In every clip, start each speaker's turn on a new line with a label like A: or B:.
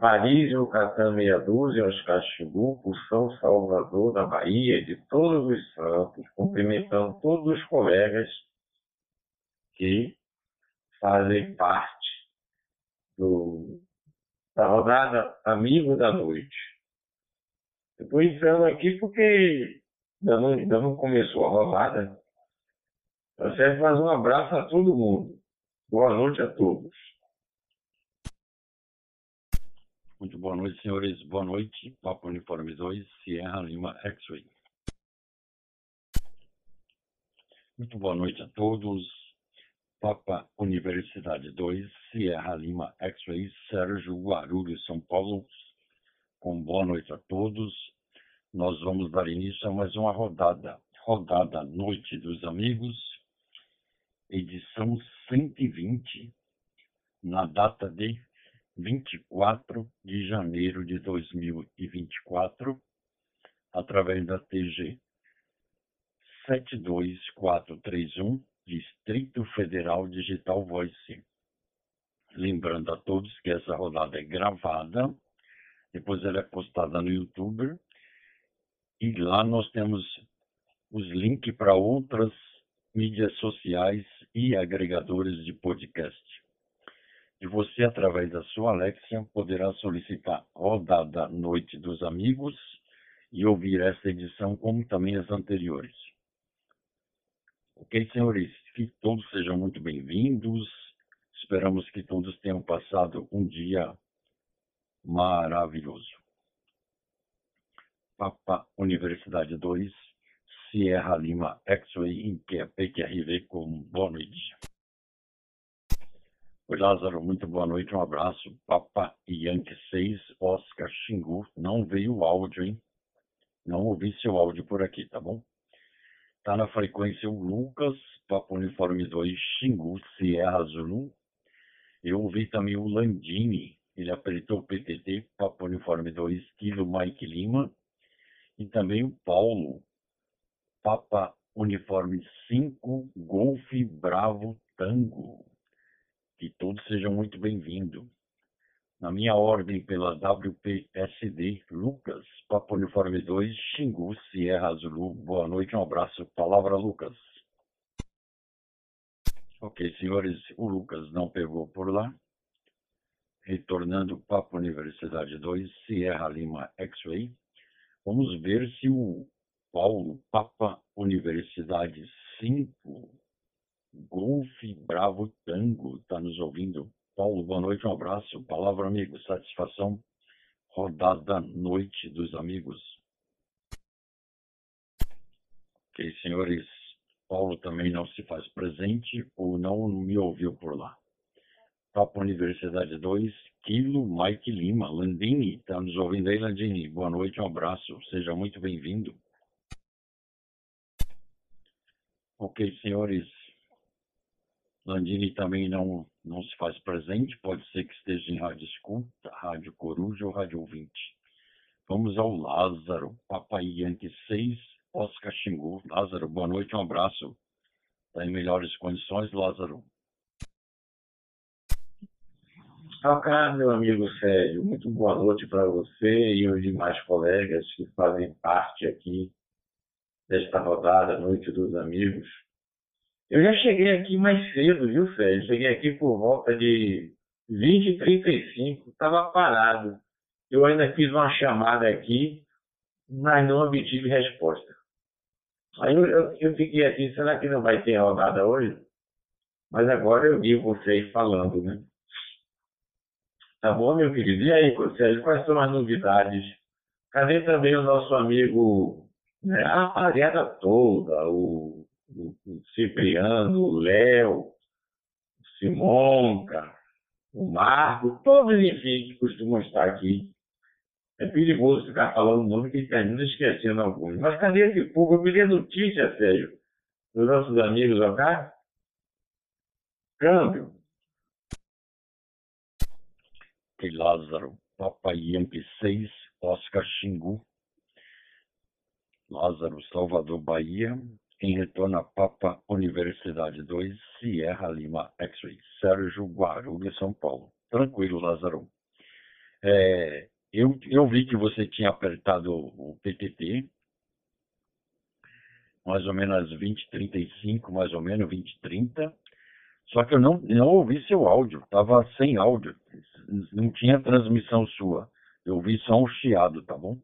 A: Paris, Yucatán, meia dúzia, Oscar Xingu, São Salvador, da Bahia, de todos os santos, cumprimentando todos os colegas que fazem parte do, da rodada Amigo da Noite. Estou entrando aqui porque ainda não, ainda não começou a rodada. Você faz um abraço a todo mundo. Boa noite a todos.
B: Muito boa noite, senhores. Boa noite. Papo Uniforme 2, Sierra Lima X-Ray. Muito boa noite a todos. Papa Universidade 2, Sierra Lima X-Ray, Sérgio Guarulhos, São Paulo. Com boa noite a todos. Nós vamos dar início a mais uma rodada. Rodada Noite dos Amigos, edição 120, na data de 24 de janeiro de 2024, através da TG 72431, Distrito Federal Digital Voice. Lembrando a todos que essa rodada é gravada, depois ela é postada no YouTube, e lá nós temos os links para outras mídias sociais e agregadores de podcast e você, através da sua Alexia, poderá solicitar Rodada Noite dos Amigos e ouvir esta edição, como também as anteriores. Ok, senhores? Que todos sejam muito bem-vindos. Esperamos que todos tenham passado um dia maravilhoso. Papa Universidade 2, Sierra Lima X-Ray em PQRV com boa noite. Oi, Lázaro, muito boa noite, um abraço. Papa Yankee 6, Oscar Xingu. Não veio o áudio, hein? Não ouvi seu áudio por aqui, tá bom? Tá na frequência o Lucas, Papa Uniforme 2, Xingu, Sierra Zulu. Eu ouvi também o Landini, ele apertou o PTT, Papa Uniforme 2, Kilo Mike Lima. E também o Paulo, Papa Uniforme 5, Golf Bravo Tango. Que todos sejam muito bem-vindos. Na minha ordem pela WPSD, Lucas, Papo Uniforme 2, Xingu, Sierra Zulu. Boa noite, um abraço. Palavra, Lucas. Ok, senhores, o Lucas não pegou por lá. Retornando Papo Universidade 2, Sierra Lima X-Ray. Vamos ver se o Paulo, Papa Universidade 5, Golf Bravo Tango está nos ouvindo. Paulo, boa noite, um abraço. Palavra, amigo, satisfação. Rodada Noite dos Amigos. Ok, senhores. Paulo também não se faz presente ou não me ouviu por lá. Papo Universidade 2, Quilo Mike Lima. Landini, está nos ouvindo aí, Landini? Boa noite, um abraço. Seja muito bem-vindo. Ok, senhores. Landini também não, não se faz presente, pode ser que esteja em rádio escuta, rádio coruja ou rádio ouvinte. Vamos ao Lázaro, Papai Yankee 6, Oscar Xingu. Lázaro, boa noite, um abraço. Está em melhores condições, Lázaro?
A: Olá, meu amigo Sérgio, muito boa noite para você e os demais colegas que fazem parte aqui desta rodada Noite dos Amigos. Eu já cheguei aqui mais cedo, viu, Sérgio? Cheguei aqui por volta de 20 e 35, estava parado. Eu ainda fiz uma chamada aqui, mas não obtive resposta. Aí eu, eu, eu fiquei assim, será que não vai ter rodada hoje? Mas agora eu vi vocês falando, né? Tá bom, meu querido? E aí, Sérgio, quais são as novidades? Cadê também o nosso amigo, né? a rapaziada toda, o o, Cipriano, o Léo, o Simonca, o Marco, todos, enfim, que costumam estar aqui. É perigoso ficar falando o nome que termina esquecendo alguns. Mas cadê esse povo? Eu me dei notícia, Sérgio, dos nossos amigos cá. Câmbio.
B: Que Lázaro, Papai Yankee 6, Oscar Xingu. Lázaro, Salvador, Bahia, em retorno a Papa Universidade 2, Sierra Lima X-Ray, Sérgio Guarulhos, São Paulo. Tranquilo, Lázaro. É, eu, eu vi que você tinha apertado o PTT, mais ou menos às 20h35, mais ou menos 20h30, só que eu não, não ouvi seu áudio, estava sem áudio, não tinha transmissão sua. Eu ouvi só um chiado, tá bom?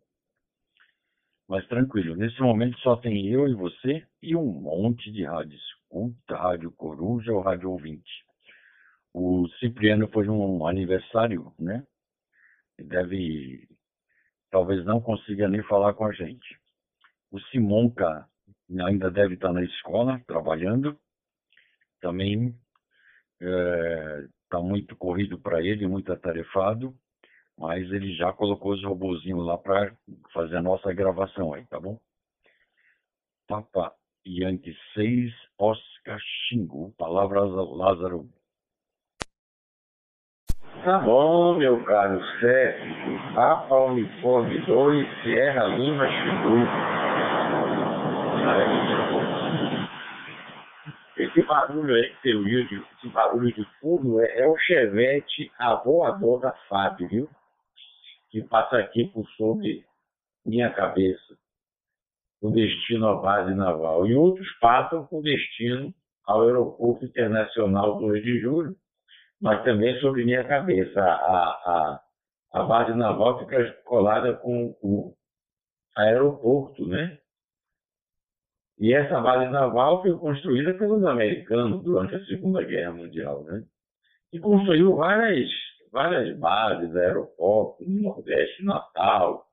B: Mas tranquilo, nesse momento só tem eu e você e um monte de rádio escuta, rádio coruja ou rádio ouvinte. O Cipriano foi um aniversário, né? Deve, talvez não consiga nem falar com a gente. O Simonca ainda deve estar na escola, trabalhando. Também está é, muito corrido para ele, muito atarefado, mas ele já colocou os robozinhos lá para fazer a nossa gravação aí, tá bom? Papa Yankee 6, Oscar Xingu. Palavras Lázaro.
A: Tá bom, meu caro Sérgio. Papa Uniforme 2, Sierra Lima Xingu. Esse barulho aí que você esse barulho de fundo, é, é o chevette a voador da FAP, viu? Que passa aqui por sobre minha cabeça com destino à base naval, e outros passam com destino ao Aeroporto Internacional 2 de Julho, mas também sobre minha cabeça. A, a, a base naval fica colada com o aeroporto, né? E essa base naval foi construída pelos americanos durante a Segunda Guerra Mundial, né? E construiu várias, várias bases, aeroportos no Nordeste, Natal,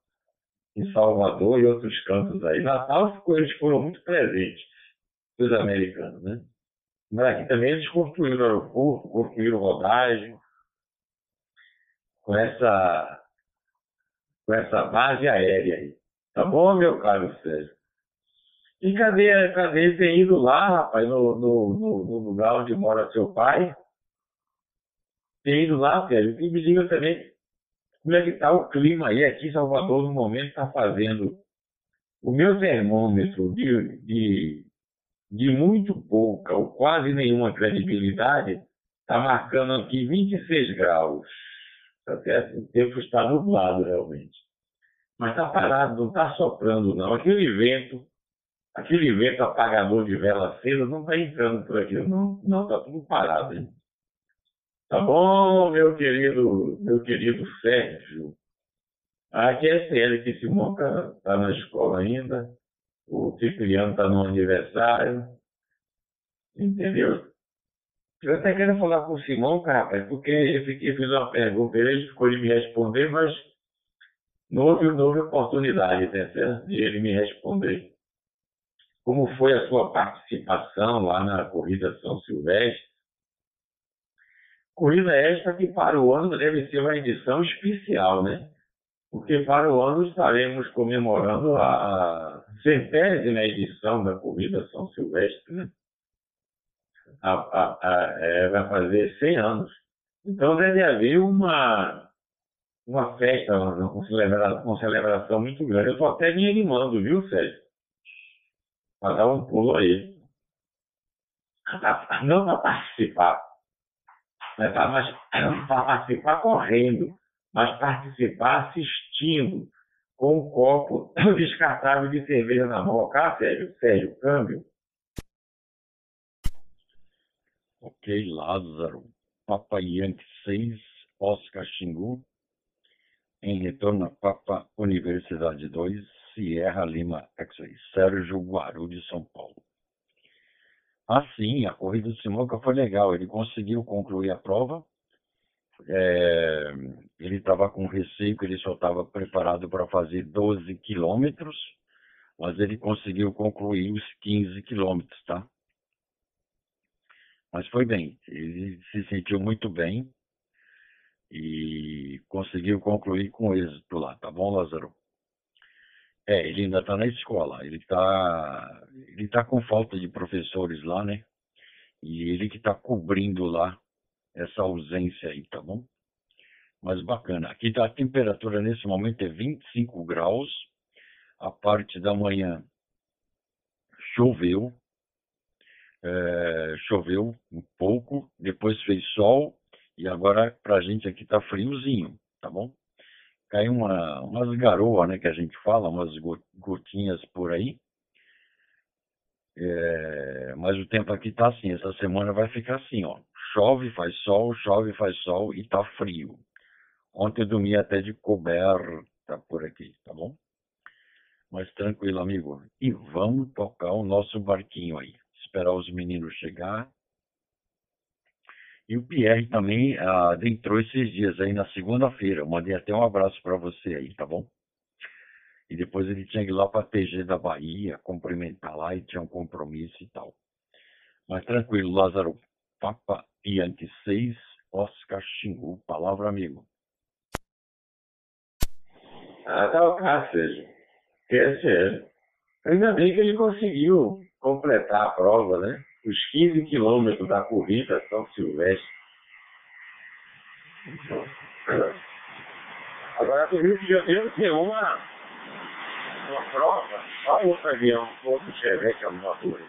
A: em Salvador e outros cantos aí. Natal eles foram muito presentes, os americanos, né? Mas aqui também eles construíram aeroporto, construíram rodagem, com essa, com essa base aérea aí. Tá bom, meu caro Sérgio? E cadê, cadê tem ido lá, rapaz, no, no, no, no lugar onde mora seu pai? Tem ido lá, Sérgio, e me diga também como é que está o clima aí? Aqui em Salvador, no momento, está fazendo o meu termômetro de, de, de muito pouca ou quase nenhuma credibilidade está marcando aqui 26 graus. Tá certo? O tempo está nublado realmente. Mas está parado, não está soprando não. Aquele vento, aquele vento apagador de vela acesa não está entrando por aqui. Não está tudo parado. Hein? Tá bom, meu querido, meu querido Sérgio. Aqui é Célio que Simonca está na escola ainda. O Cipriano está no aniversário. Entendeu? Eu até quero falar com o Simonca, rapaz, porque eu fiquei, fiz uma pergunta, ele ficou de me responder, mas não houve, não houve oportunidade né, de ele me responder. Como foi a sua participação lá na corrida São Silvestre? Corrida esta que para o ano deve ser uma edição especial, né? Porque para o ano estaremos comemorando a centésima edição da Corrida São Silvestre, né? A, a, a, é, vai fazer 100 anos. Então deve haver uma, uma festa, uma celebração, uma celebração muito grande. Eu estou até me animando, viu, Sérgio? Para dar um pulo aí. Não para participar, né, mas participar correndo, mas participar assistindo, com um copo descartável de cerveja na mão. Cá, Sérgio, Sérgio, câmbio.
B: Ok, Lázaro. Papa Yankee 6, Oscar Xingu. Em retorno a Papa Universidade 2, Sierra Lima X-Ray. Sérgio Guaru de São Paulo. Ah, sim, a corrida do Simonca foi legal. Ele conseguiu concluir a prova. É, ele estava com receio que ele só estava preparado para fazer 12 quilômetros, mas ele conseguiu concluir os 15 quilômetros, tá? Mas foi bem, ele se sentiu muito bem e conseguiu concluir com êxito lá, tá bom, Lázaro? É, ele ainda está na escola. Ele está ele tá com falta de professores lá, né? E ele que está cobrindo lá essa ausência aí, tá bom? Mas bacana. Aqui tá, a temperatura nesse momento é 25 graus. A parte da manhã choveu. É, choveu um pouco, depois fez sol e agora pra gente aqui tá friozinho, tá bom? Caiu uma, umas garoas, né, que a gente fala, umas gotinhas por aí. É, mas o tempo aqui tá assim, essa semana vai ficar assim, ó. Chove, faz sol, chove, faz sol e tá frio. Ontem eu dormi até de coberta por aqui, tá bom? Mas tranquilo, amigo. E vamos tocar o nosso barquinho aí. Esperar os meninos chegar. E o Pierre também adentrou esses dias aí na segunda-feira. Mandei até um abraço para você aí, tá bom? E depois ele tinha que ir lá para TG da Bahia, cumprimentar lá e tinha um compromisso e tal. Mas tranquilo, Lázaro. Papa Yankee 6, Oscar Xingu. Palavra, amigo.
A: Ah, tá o seja. Quer dizer, ainda bem que ele conseguiu completar a prova, né? Os 15 quilômetros da corrida São Silvestre. Agora, o Rio de Janeiro tem uma uma prova, olha o avião, outro Chevette, alguma coisa.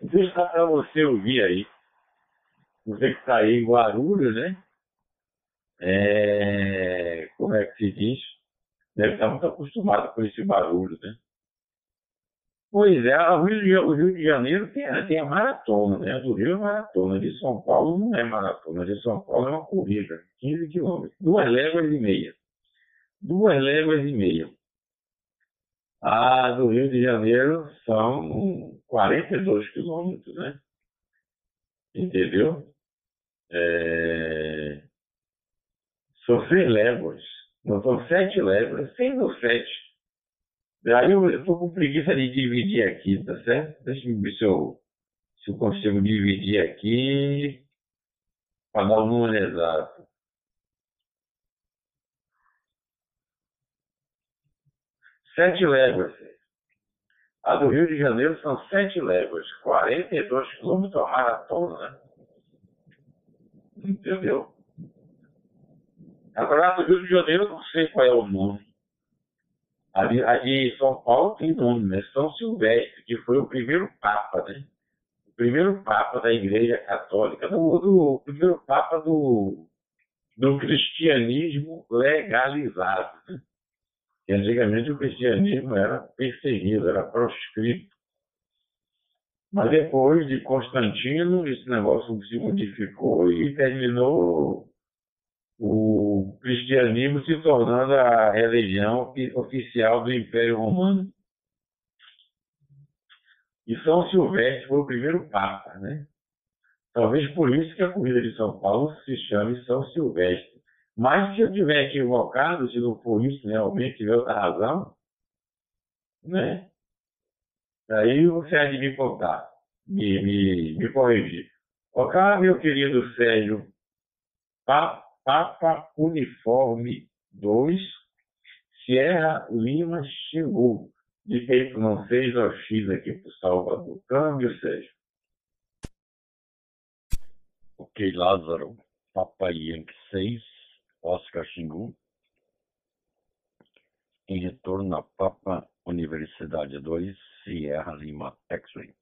A: Deixa para você ouvir aí. Você que está aí em Guarulhos, né? É, como é que se diz? Deve estar muito acostumado com esse barulho, né? Pois é, o Rio de, Janeiro tem, tem a maratona, né? Do Rio é maratona, de São Paulo não é maratona, de São Paulo é uma corrida, 15 quilômetros, duas léguas e meia. Duas léguas e meia. A do Rio de Janeiro são 42 quilômetros, né? Entendeu? É... São seis léguas. Não são sete léguas, seis ou sete. Aí eu estou com preguiça de dividir aqui, tá certo? Deixa eu ver se eu, se eu consigo dividir aqui para dar o número exato. Sete léguas. A do Rio de Janeiro são sete léguas, 42 quilômetros a maratona. Né? Entendeu? Agora, no Rio de Janeiro, eu não sei qual é o nome. Ali, ali em São Paulo tem nome, né? São Silvestre, que foi o primeiro Papa, né? O primeiro Papa da Igreja Católica, do, do o primeiro Papa do, do cristianismo legalizado. Né? que antigamente o cristianismo era perseguido, era proscrito. Mas depois de Constantino, esse negócio se modificou e terminou o cristianismo se tornando a religião oficial do Império Romano. E São Silvestre foi o primeiro Papa, né? Talvez por isso que a corrida de São Paulo se chame São Silvestre. Mas se eu tiver equivocado, se não for isso, né, alguém tiver outra razão, né? Aí você há de me contar, me, me, me corrigir. Ok, meu querido Sérgio, Papa Uniforme 2, Sierra Lima chegou. De que não fez o X aqui para o Salvador. Câmbio, Sérgio.
B: Ok, Lázaro. Papai Yankee 6, Oscar Xingu, em retorno à Papa Universidade 2, Sierra Lima, X-Ray.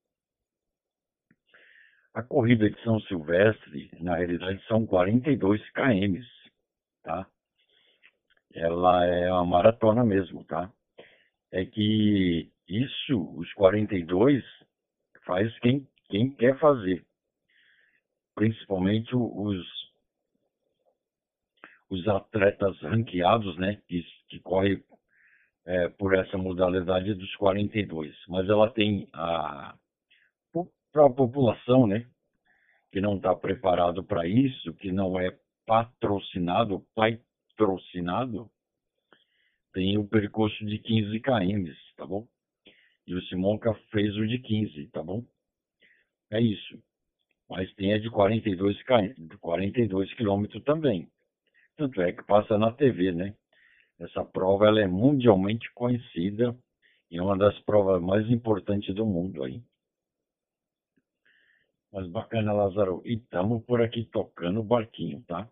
B: A corrida de São Silvestre, na realidade, são 42 km, tá? Ela é uma maratona mesmo, tá? É que isso, os 42, faz quem, quem quer fazer. Principalmente os os atletas ranqueados, né, que, que correm é, por essa modalidade dos 42. Mas ela tem a para a população, né, que não está preparado para isso, que não é patrocinado, patrocinado, tem o percurso de 15 km, tá bom? E o Simonca fez o de 15, tá bom? É isso. Mas tem a de 42 km, 42 quilômetros também. Tanto é que passa na TV, né? Essa prova ela é mundialmente conhecida e é uma das provas mais importantes do mundo aí. Mas bacana, Lázaro. E estamos por aqui tocando o barquinho, tá?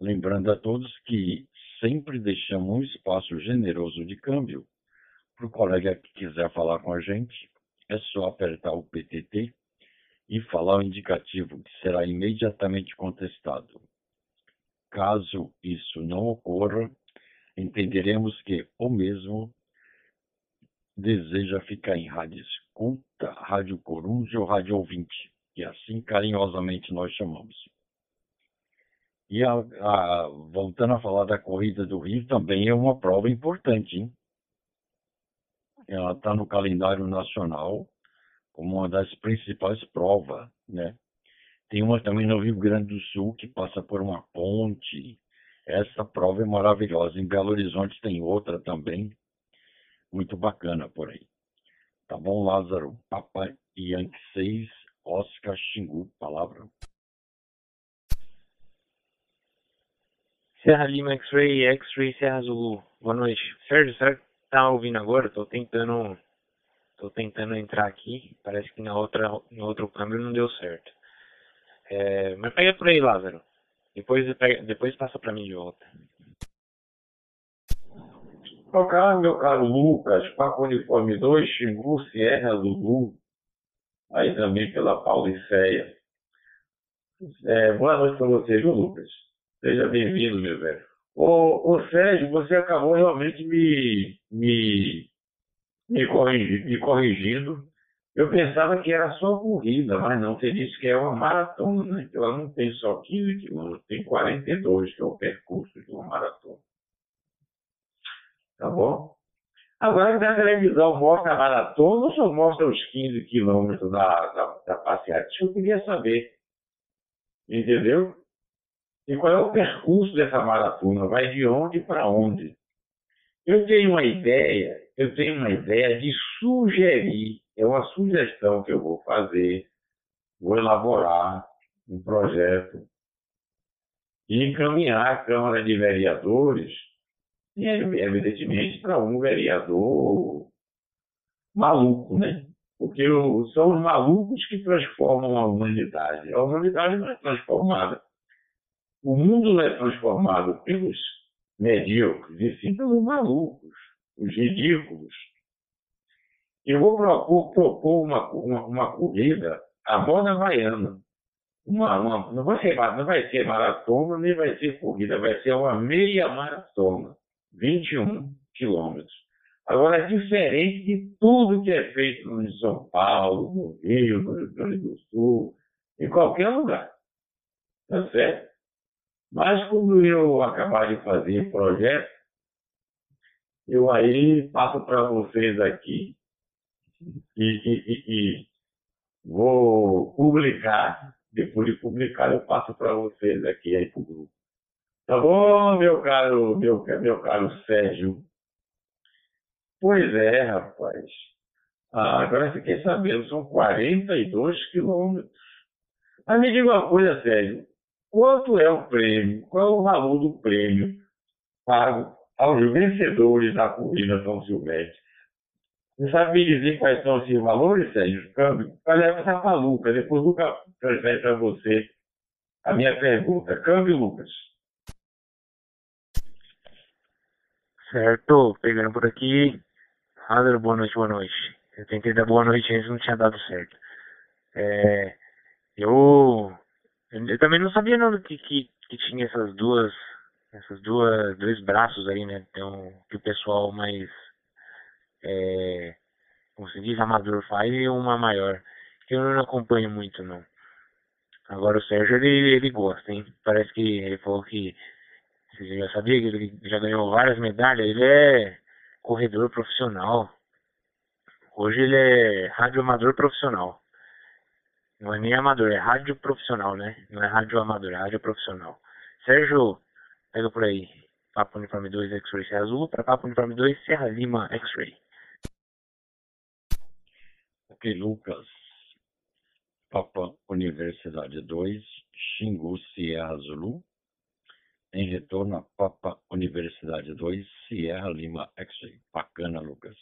B: Lembrando a todos que sempre deixamos um espaço generoso de câmbio para o colega que quiser falar com a gente. É só apertar o PTT e falar o indicativo, que será imediatamente contestado. Caso isso não ocorra, entenderemos que o mesmo deseja ficar em rádio escuta, rádio coruja ou rádio ouvinte, que assim carinhosamente nós chamamos. E a, a, voltando a falar da corrida do Rio, também é uma prova importante, hein? Ela está no calendário nacional como uma das principais provas, né? Tem uma também no Rio Grande do Sul que passa por uma ponte. Essa prova é maravilhosa. Em Belo Horizonte tem outra também, muito bacana por aí. Tá bom, Lázaro? Papai Yankee 6, Oscar Xingu, palavra.
C: Serra Lima X-Ray, X-Ray Serra Zulu. Boa noite. Sérgio, será que tá ouvindo agora? Tô tentando tô tentando entrar aqui. Parece que na outra no outro câmbio não deu certo. É, mas pega por aí, Lázaro. Depois depois passa para mim de volta.
A: Caro, meu caro Lucas, Paco Uniforme 2, Xingu, Sierra, Lulu. Aí também pela Paulicéia. É, boa noite para você, viu, Lucas? Seja bem-vindo, meu velho. Ô, ô Sérgio, você acabou realmente me, me, me, corrigi, me corrigindo. Eu pensava que era só corrida, mas não, você disse que é uma maratona, né? Ela não tem só 15 quilômetros, tem 42, que é o percurso de uma maratona. Tá bom? Agora na televisão mostra a maratona ou só mostra os 15 quilômetros da, da, da passeata? Isso eu queria saber. Entendeu? E qual é o percurso dessa maratona? Vai de onde para onde? Eu tenho uma ideia, eu tenho uma ideia de sugerir, é uma sugestão que eu vou fazer, vou elaborar um projeto e encaminhar à Câmara de Vereadores, e evidentemente para um vereador maluco, né? Porque são os malucos que transformam a humanidade. A humanidade não é transformada o mundo não é transformado pelos medíocres, e sim pelos malucos, os ridículos. Eu vou propor, propor uma, uma, uma, corrida, a moda havaiana. Uma, uma, não, vai ser, não vai ser maratona, nem vai ser corrida, vai ser uma meia maratona, 21 quilômetros. Agora, é diferente de tudo que é feito em São Paulo, no Rio, no Rio Grande do Sul, em qualquer lugar. Tá certo? Mas quando eu acabar de fazer o projeto, eu aí passo para vocês aqui e, e, e, e, vou publicar. Depois de publicar, eu passo para vocês aqui aí para o grupo. Tá bom, meu caro, meu, meu caro Sérgio? Pois é, rapaz. Ah, agora fiquei sabendo, são 42 quilômetros. Mas me diga uma coisa, Sérgio quanto é o prêmio, qual é o valor do prêmio pago aos vencedores da corrida São Silvestre. Você sabe me dizer quais são esses valores, Sérgio? Câmbio? Olha, essa maluca, depois o Lucas transfere para você a minha pergunta. Câmbio, Lucas.
C: Certo, pegando por aqui. Adler, boa noite, boa noite. Eu tentei dar boa noite antes, não tinha dado certo. É, eu eu também não sabia não que, que, que tinha essas duas, essas duas, dois braços aí, né? Então, que o pessoal mais, é, como se diz, amador faz e uma maior. Eu não acompanho muito, não. Agora o Sérgio, ele, ele gosta, hein? Parece que ele falou que, você já sabia que ele já ganhou várias medalhas, ele é corredor profissional. Hoje ele é radioamador profissional. Não é nem amador, é rádio profissional, né? Não é rádio amador, é rádio profissional. Sérgio, pega por aí. Papo Uniforme 2 X-Ray Serra Azul para Papo Uniforme 2 Serra Lima X-Ray.
B: Ok, Lucas. Papa Universidade 2, Xingu Sierra Zulu. Em retorno a Papa Universidade 2, Sierra Lima X-Ray. Bacana, Lucas.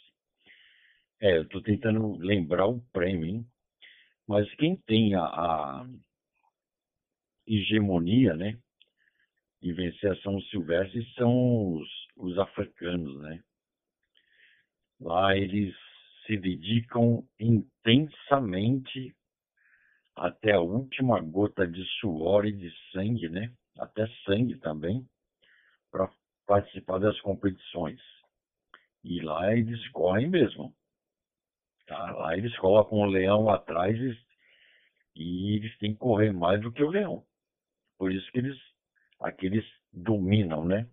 B: É, eu tô tentando lembrar o prêmio, hein? Mas quem tem a, a hegemonia, né, em vencer a São Silvestre são os, os africanos, né? Lá eles se dedicam intensamente até a última gota de suor e de sangue, né? Até sangue também, para participar das competições. E lá eles correm mesmo. Tá? Lá eles colocam o leão atrás e, e eles têm que correr mais do que o leão. Por isso que eles, aqueles dominam, né?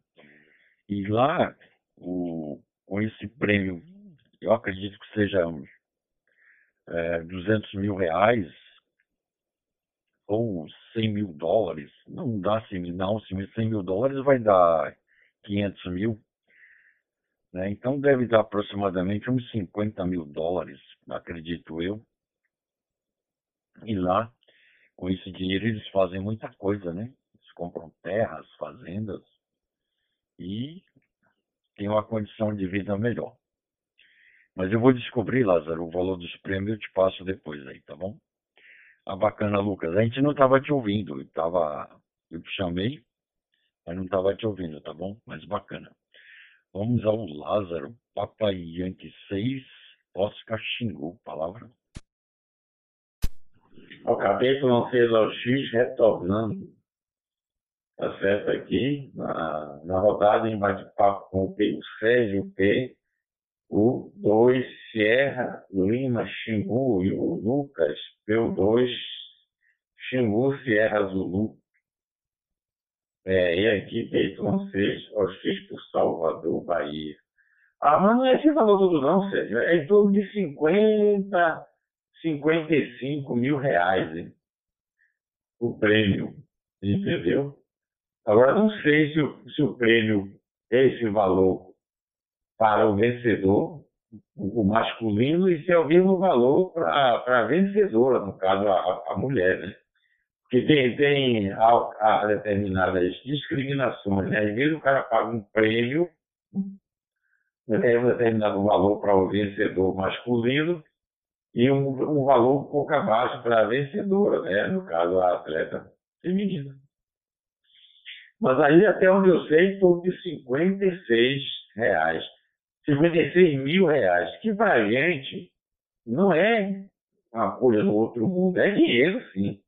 B: E lá, o, com esse prêmio, eu acredito que seja é, 200 mil reais ou 100 mil dólares, não dá 100 mil, não, 100 mil dólares vai dar 500 mil, né? então deve dar aproximadamente uns 50 mil dólares, acredito eu. E lá, com esse dinheiro, eles fazem muita coisa, né? Eles compram terras, fazendas e tem uma condição de vida melhor. Mas eu vou descobrir, Lázaro, o valor dos prêmios, eu te passo depois aí, tá bom? Ah, bacana, Lucas. A gente não estava te ouvindo, tava, eu te chamei, mas não estava te ouvindo, tá bom? Mas bacana. Vamos ao Lázaro, Papai Yankee 6, Oscar Xingu, palavra.
A: Ao capítulo 6 ao X, retornando, tá certo aqui, na, na rodada em bate-papo com o o Sérgio P, o 2 Sierra Lima Xingu e o Lucas pelo 2 Xingu Sierra Zulu. É, e aqui Dayton 6 aos X por Salvador, Bahia. Ah, mas não é esse valor tudo não, Sérgio. É em torno de 50, 55 mil reais hein? o prêmio. Entendeu? Agora não sei se se o prêmio é esse valor para o vencedor, o masculino, e se é o mesmo valor para a vencedora, no caso, a, a mulher, né? Porque tem, tem a, a determinadas discriminações, né? Às vezes o cara paga um prêmio, né? um determinado valor para o vencedor masculino e um, um valor um pouco abaixo para a vencedora, né? No caso, a atleta feminina. Mas aí, até onde eu sei, em torno de 56 reais. 56 mil reais, que para a gente não é uma coisa do outro mundo, é dinheiro sim.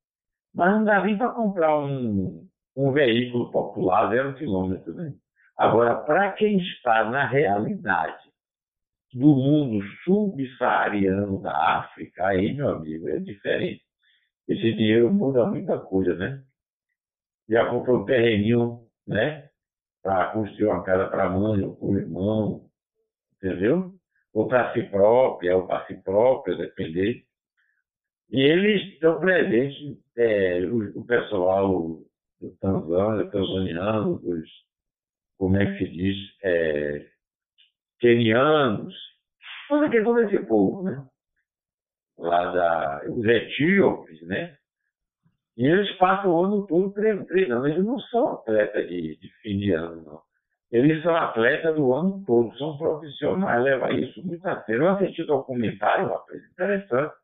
A: Mas não dá nem para comprar um, um veículo popular zero quilômetro. Né? Agora, para quem está na realidade do mundo subsaariano da África, aí, meu amigo, é diferente. Esse dinheiro muda muita coisa, né? Já comprou um terreninho, né? Para construir uma casa para mãe ou para o irmão, entendeu? Ou para si própria, ou para si própria, depender. E eles estão presentes, é, o, o, pessoal do Tanzânia, tanzaniano, os, como é que se diz, é, kenianos, todo, aquele, todo esse povo, né? Lá da, os etíopes, né? E eles passam o ano todo treinando. Eles não são atletas de, de fim de ano, não. Eles são atletas do ano todo, são profissionais, leva isso muito a sério. Eu assisti documentário, rapaz, interessante.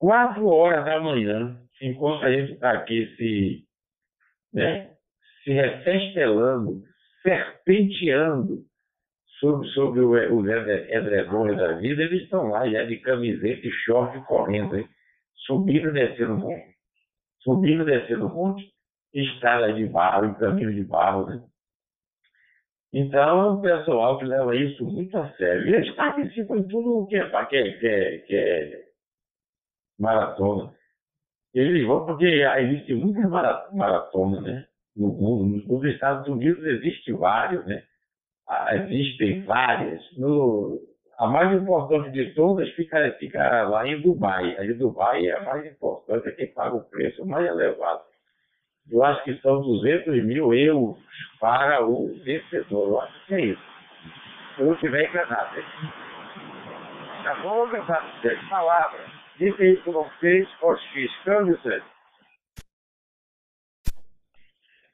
A: Quatro horas da manhã, enquanto a gente está aqui se, né, se refestelando, serpenteando sobre, sobre os edredões da vida, eles estão lá já de camiseta e short correndo, hein? subindo e descendo o monte. Subindo e descendo o monte, estrada de barro, caminho de barro, né? Então, é um pessoal que leva isso muito a sério. Eles participam de tudo que é, que é, que é, é maratona. Eles vão porque existe muitas maratonas, né? No mundo. Nos Estados Unidos existe vários, né? Ah, existem várias. No, a mais importante de todas fica, fica lá em Dubai. A Dubai é a mais importante, é quem paga o preço mais elevado eu acho que são 200 mil euros para o vencedor. Eu acho que é isso. Se eu não estiver enganado. Tá bom, meu parceiro? Palavra. Aí com vocês. Câmbio, Sérgio.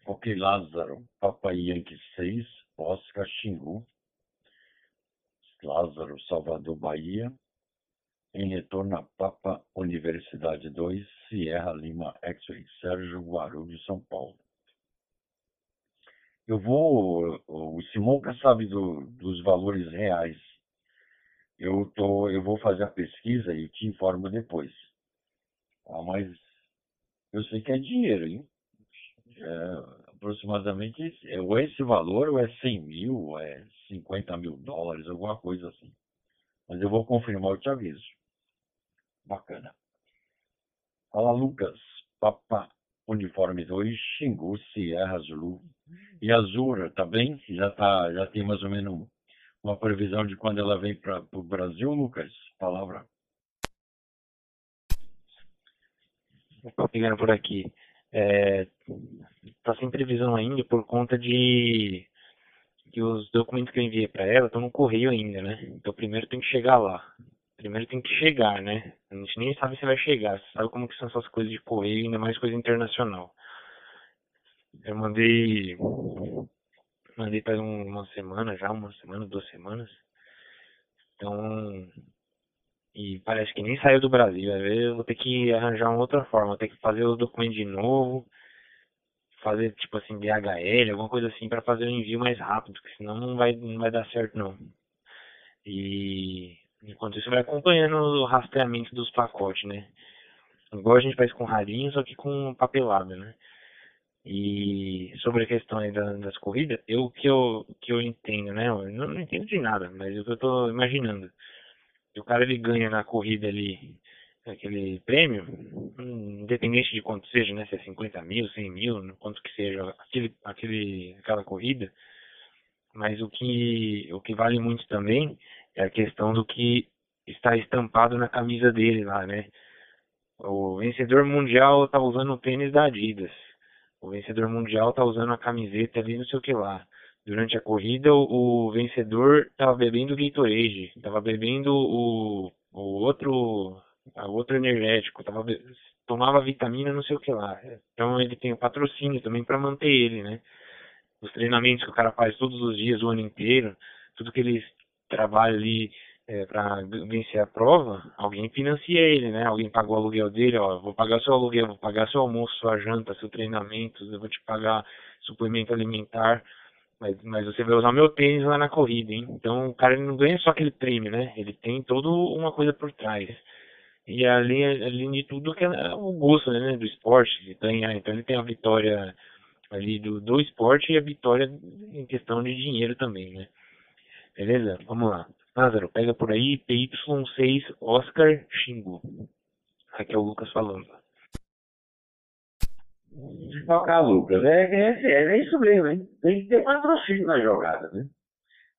B: Ok, Lázaro. Papai Yankee 6, Oscar Xingu. Lázaro, Salvador, Bahia em retorno a Papa Universidade 2, Sierra Lima X-Ray, Sérgio Guarulhos, São Paulo. Eu vou, o Simonca sabe do, dos valores reais. Eu, tô, eu vou fazer a pesquisa e te informo depois. Ah, mas eu sei que é dinheiro, hein? É aproximadamente, esse- ou esse valor, ou é 100 mil, ou é 50 mil dólares, alguma coisa assim. Mas eu vou confirmar, eu te aviso. Bacana. Fala, Lucas. Papa Uniforme 2, Xingu, Sierra Zulu. E a Zura, tá bem? Já, tá, já tem mais ou menos uma previsão de quando ela vem para o Brasil, Lucas? Palavra.
C: Tô pegando por aqui. É, tá sem previsão ainda por conta de que os documentos que eu enviei para ela estão no correio ainda, né? Então primeiro tem que chegar lá. Primeiro tem que chegar, né? A gente nem sabe se vai chegar. Você sabe como que são essas coisas de correio, ainda mais coisa internacional. Eu mandei mandei faz um, uma semana já, uma semana, duas semanas. Então, e parece que nem saiu do Brasil. Às vezes eu vou ter que arranjar uma outra forma, vou ter que fazer os documentos de novo, fazer tipo assim DHL, alguma coisa assim para fazer o envio mais rápido, porque senão não vai não vai dar certo não. E enquanto isso vai acompanhando o rastreamento dos pacotes, né? Igual a gente faz com rarinho, só que com papelada, né? E sobre a questão da- das corridas, eu que eu que eu entendo, né? Eu não, não entendo de nada, mas o que eu tô imaginando. Se o cara ele ganha na corrida ali aquele prêmio, independente de quanto seja, né? Se é 50 mil, 100 mil, quanto que seja aquele, aquele, aquela corrida. Mas o que, o que vale muito também é a questão do que está estampado na camisa dele lá, né? O vencedor mundial tá usando o tênis da Adidas. O vencedor mundial tá usando a camiseta ali, não sei o que lá. Durante a corrida, o, o vencedor tava bebendo Gatorade, tava bebendo o, o outro, a outro energético, tava tomava vitamina, não sei o que lá. Então ele tem o patrocínio também para manter ele, né? Os treinamentos que o cara faz todos os dias, o ano inteiro, tudo que ele trabalha ali é, para vencer a prova, alguém financia ele, né? Alguém pagou o aluguel dele, ó, vou pagar seu aluguel, vou pagar seu almoço, sua janta, seu treinamento, eu vou te pagar suplemento alimentar, mas, mas você vai usar meu tênis lá na corrida, hein? Então o cara não ganha só aquele prêmio, né? Ele tem toda uma coisa por trás. E além, além de tudo, que é o gosto né, do esporte, de ganhar. Então ele tem a vitória ali do, do esporte e a vitória em questão de dinheiro também, né? Beleza? Vamos lá. Lázaro, pega por aí, PY6 Oscar Xingu. Aqui é o Lucas falando.
A: Tocar Lucas. É, é, é isso mesmo, hein? Tem que ter patrocínio na jogada, né?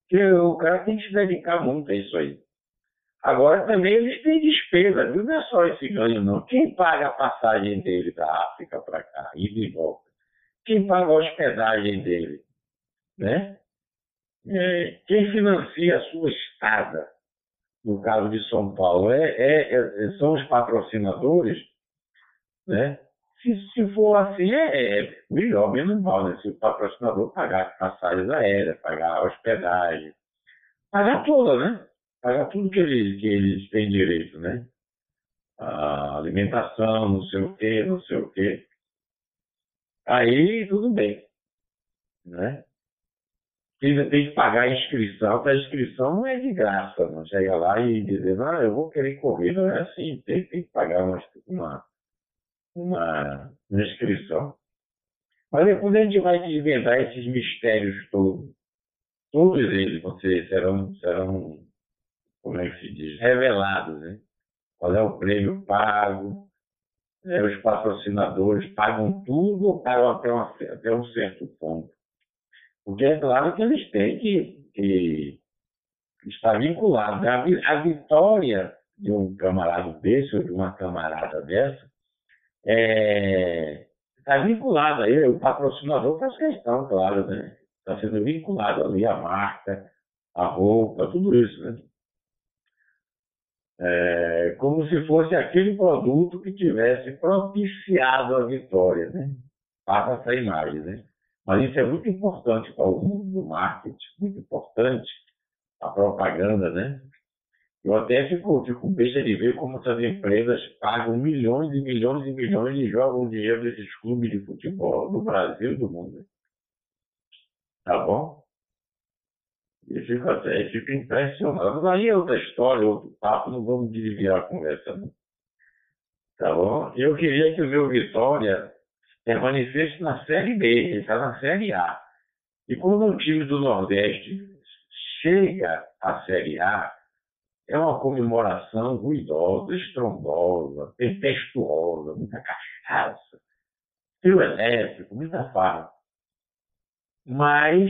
A: Porque o cara tem que se dedicar muito a isso aí. Agora também eles têm despesa, viu? Não é só esse ganho, não. Quem paga a passagem dele da África para cá, e volta? Quem paga a hospedagem dele? Né? É, quem financia a sua estada, no caso de São Paulo, é, é- é- são os patrocinadores, né? Se, se for assim, é, é melhor, menos mal, né? Se o patrocinador pagar as passagens aéreas, pagar hospedagem, pagar toda, né? Pagar tudo que eles, que eles têm direito, né? A alimentação, não sei o quê, não sei o quê. Aí tudo bem, né? Ainda tem que pagar a inscrição, porque a inscrição não é de graça, não chega lá e dizer, não, eu vou querer correr, não é assim, tem, tem que pagar uma, uma, uma, inscrição. Mas depois a gente vai desvendar esses mistérios todos. Todos eles ser, serão, serão, como é que se diz, revelados, né? Qual é o prêmio pago, né? os patrocinadores pagam tudo ou pagam até, uma, até um certo ponto. Porque é claro que eles têm que, que estar vinculados. A, a vitória de um camarada desse ou de uma camarada dessa é, está vinculada aí, o patrocinador faz questão, claro, né? Está sendo vinculado ali a marca, a roupa, tudo isso, né? É, como se fosse aquele produto que tivesse propiciado a vitória, né? Passa essa imagem, né? Mas isso é muito importante para o mundo do marketing, muito importante a propaganda, né? Eu até fico, fico besta de ver como essas empresas pagam milhões e milhões e milhões e jogam dinheiro nesses clubes de futebol do Brasil e do mundo. Tá bom? E fico até fico impressionado. Aí é outra história, outro papo, não vamos desviar a conversa. Tá bom? Eu queria que o meu Vitória permanecesse na Série B, ele está na Série A. E quando um time do Nordeste chega à Série A, é uma comemoração ruidosa, estrondosa, tempestuosa, muita cachaça, fio elétrico, muita farra. Mas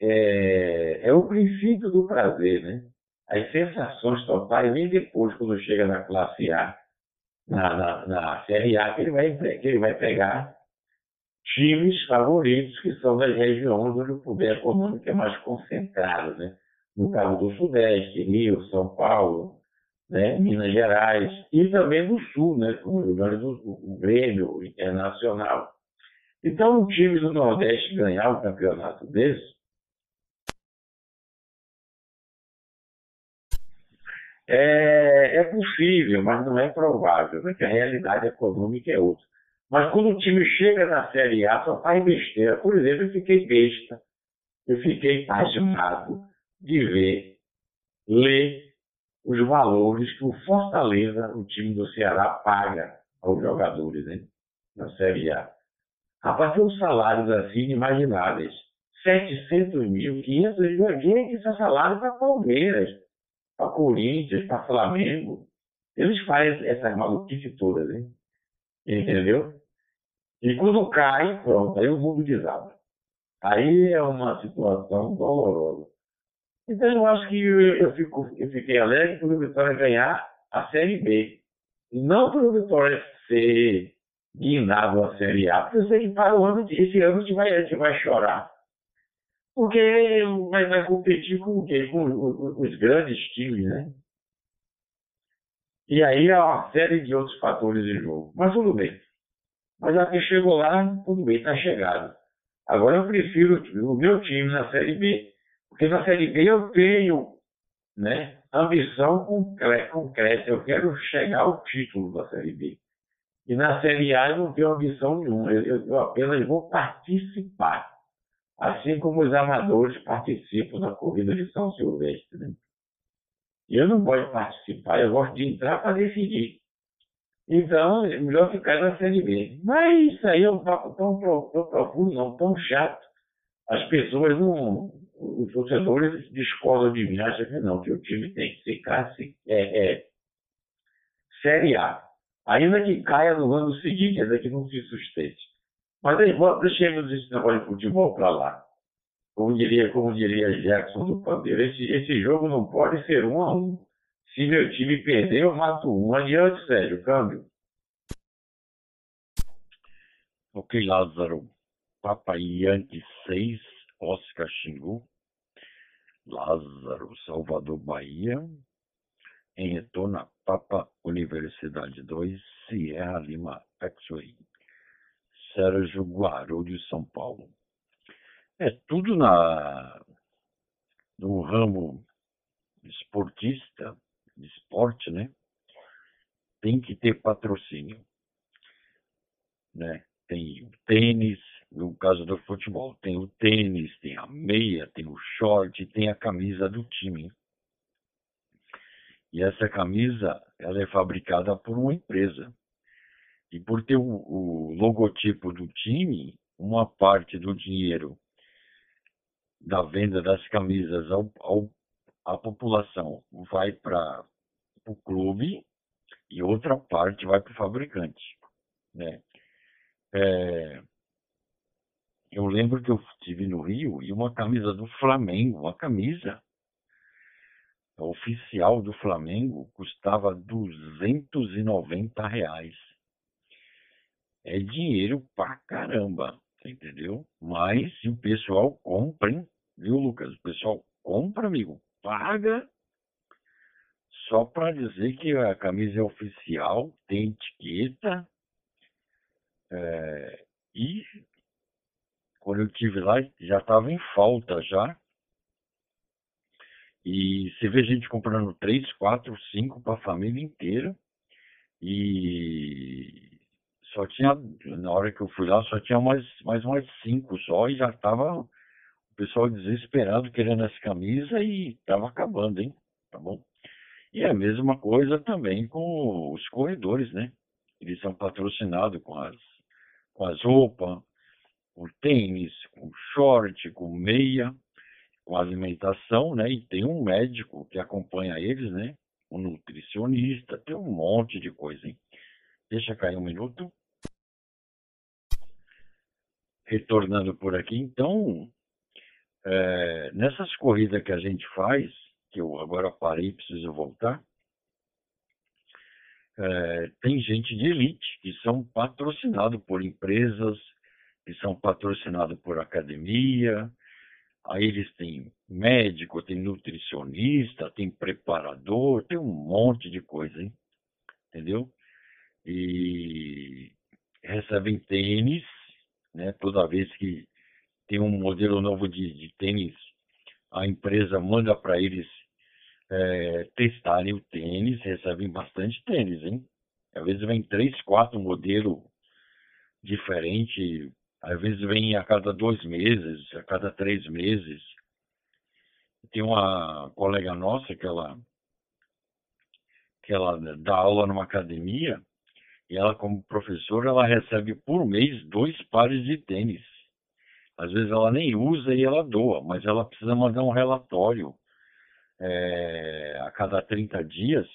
A: é, é, o princípio do prazer, né? As sensações totais, nem depois, quando chega na classe A, na, na, na Série A, que ele, vai, que ele vai pegar times favoritos que são das regiões onde o poder econômico é mais concentrado, né? No caso do Sudeste, Rio, São Paulo, né? Minas Gerais e também do Sul, né? Com o, o Grêmio Internacional. Então, um time do Nordeste ganhar um campeonato desse é, é possível, mas não é provável, porque a realidade econômica é outra. Mas quando o time chega na Série A, só faz besteira. Por exemplo, eu fiquei besta. Eu fiquei pasmado de ver, ler os valores que o Fortaleza, o time do Ceará, paga aos jogadores né, na Série A. Rapaz, são salários assim inimagináveis. 700 mil, 500 mil, gente, isso é salário para Palmeiras, para Corinthians, para Flamengo. Eles fazem essas maluquices todas, hein? Entendeu? E quando cai, pronto, aí o mundo desaba. Aí é uma situação dolorosa. Então eu acho que eu, eu, fico, eu fiquei alegre por o Vitória ganhar a Série B. E não por o Vitória ser guinado a Série A, porque esse ano a gente vai, a gente vai chorar. Porque vai, vai competir com, com, os grandes times, né? E aí há uma série de outros fatores de jogo. Mas tudo bem. Mas já que chegou lá, tudo bem, está chegado. Agora eu prefiro o meu time na Série B, porque na Série B eu tenho né, ambição concreta. Eu quero chegar ao título da Série B. E na Série A eu não tenho ambição nenhuma, eu, eu apenas vou participar. Assim como os amadores participam da corrida de São Silvestre. Né? Eu não de participar, eu gosto de entrar para decidir. Então, é melhor ficar na Série B. Mas isso aí é um papo tão, tão profundo, não, tão chato. As pessoas não. Os torcedores discordam de mim, acham que não, que o time tem que ser classe, é, é, Série A. Ainda que caia no ano seguinte, ainda que não se sustente. Mas deixemos esse negócio de futebol para lá. Como diria, como diria Jackson do Pandeiro, esse, esse jogo não pode ser um a um. Se meu time perder, eu mato um. Adiante, Sérgio, câmbio.
B: Ok, Lázaro. Papa Yankee 6, Oscar Xingu. Lázaro, Salvador, Bahia. Em retorno Papa Universidade 2, Sierra Lima, X-Way. Sérgio Guarulhos, São Paulo. É tudo na, no ramo esportista, de esporte, né? Tem que ter patrocínio, né? Tem o tênis, no caso do futebol, tem o tênis, tem a meia, tem o short, tem a camisa do time. E essa camisa, ela é fabricada por uma empresa. E por ter o, o logotipo do time, uma parte do dinheiro da venda das camisas ao, ao a população vai para o clube e outra parte vai para o fabricante. Né? É, eu lembro que eu estive no Rio e uma camisa do Flamengo, uma camisa oficial do Flamengo custava 290 reais. É dinheiro pra caramba, entendeu? Mas o pessoal compra, hein? viu, Lucas? O pessoal compra, amigo paga só para dizer que a camisa é oficial, tem etiqueta. É, e quando eu estive lá, já estava em falta já. E você vê gente comprando três, quatro, cinco para a família inteira. E só tinha, na hora que eu fui lá, só tinha mais, mais umas cinco só e já estava pessoal desesperado querendo essa camisa e estava acabando, hein? Tá bom? E a mesma coisa também com os corredores, né? Eles são patrocinados com as, com as roupas, com tênis, com short, com meia, com alimentação, né? E tem um médico que acompanha eles, né? Um nutricionista, tem um monte de coisa, hein? Deixa cair um minuto. Retornando por aqui, então, é, nessas corridas que a gente faz, que eu agora parei preciso voltar, é, tem gente de elite que são patrocinados por empresas, que são patrocinados por academia, aí eles têm médico, tem nutricionista, tem preparador, tem um monte de coisa, hein? entendeu? E recebem tênis, né? Toda vez que tem um modelo novo de, de tênis, a empresa manda para eles é, testarem o tênis, recebem bastante tênis, hein? Às vezes vem três, quatro modelos diferentes, às vezes vem a cada dois meses, a cada três meses. Tem uma colega nossa que ela, que ela dá aula numa academia e ela, como professora, ela recebe por mês dois pares de tênis. Às vezes ela nem usa e ela doa, mas ela precisa mandar um relatório é, a cada 30 dias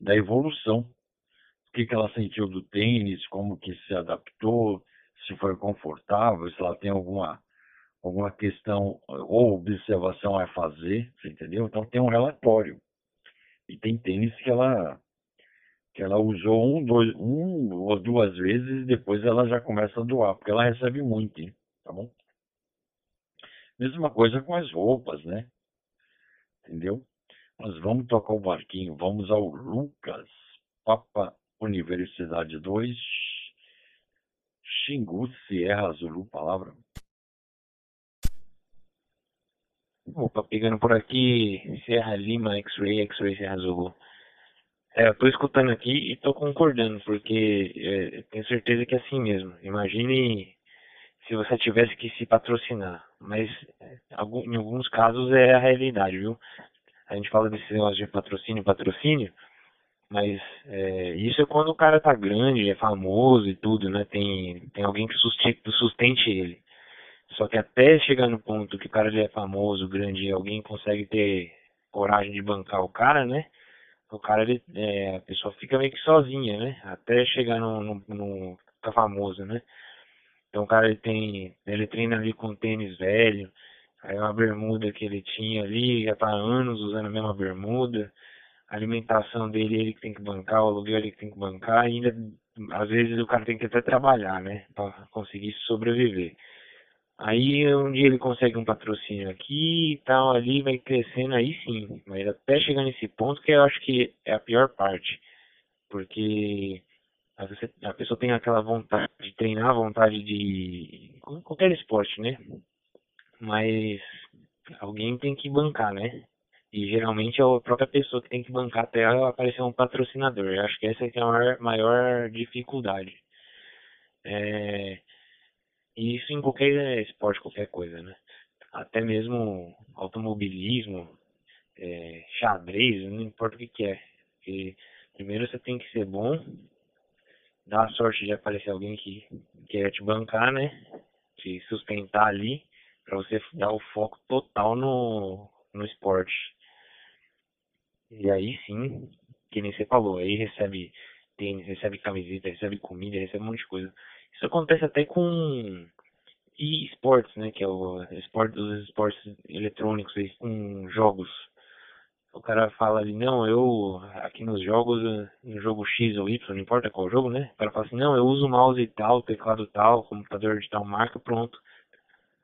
B: da evolução. O que, que ela sentiu do tênis, como que se adaptou, se foi confortável, se ela tem alguma, alguma questão ou observação a fazer, entendeu? Então tem um relatório. E tem tênis que ela que ela usou um, dois, um ou duas vezes e depois ela já começa a doar, porque ela recebe muito, hein? tá bom? Mesma coisa com as roupas, né? Entendeu? Nós vamos tocar o barquinho, vamos ao Lucas, Papa Universidade 2, Xingu, Sierra Zulu, palavra.
C: Opa, pegando por aqui, Serra Lima, X-Ray, X-Ray, Serra Zulu. É, eu tô escutando aqui e tô concordando, porque é, tenho certeza que é assim mesmo. Imagine se você tivesse que se patrocinar, mas é, em alguns casos é a realidade, viu? A gente fala desse negócio de patrocínio, patrocínio, mas é, isso é quando o cara tá grande, é famoso e tudo, né? Tem, tem alguém que sustente, sustente ele. Só que até chegar no ponto que o cara já é famoso, grande, alguém consegue ter coragem de bancar o cara, né? O cara, ele, é, a pessoa fica meio que sozinha, né? Até chegar no, no, no tá famoso, né? Então o cara ele tem, ele treina ali com tênis velho, aí uma bermuda que ele tinha ali, já tá há anos usando a mesma bermuda, a alimentação dele ele que tem que bancar, o aluguel ele que tem que bancar, e ainda às vezes o cara tem que até trabalhar, né, para conseguir sobreviver. Aí um dia ele consegue um patrocínio aqui e tal, ali vai crescendo, aí sim, mas até chegar nesse ponto que eu acho que é a pior parte, porque a pessoa tem aquela vontade de treinar, vontade de qualquer esporte, né? Mas alguém tem que bancar, né? E geralmente é a própria pessoa que tem que bancar até aparecer um patrocinador. Eu acho que essa é a maior, maior dificuldade. É, e isso em qualquer esporte, qualquer coisa, né? Até mesmo automobilismo, é, xadrez, não importa o que, que é. Porque primeiro você tem que ser bom, dar a sorte de aparecer alguém que quer te bancar, né? Te sustentar ali, para você dar o foco total no, no esporte. E aí sim, que nem você falou, aí recebe tênis, recebe camiseta, recebe comida, recebe um monte de coisa. Isso acontece até com e-sports, né, que é o esporte dos esportes eletrônicos, com jogos. O cara fala ali, não, eu aqui nos jogos, no jogo X ou Y, não importa qual jogo, né? O cara fala assim, não, eu uso mouse tal, teclado tal, computador de tal marca, pronto.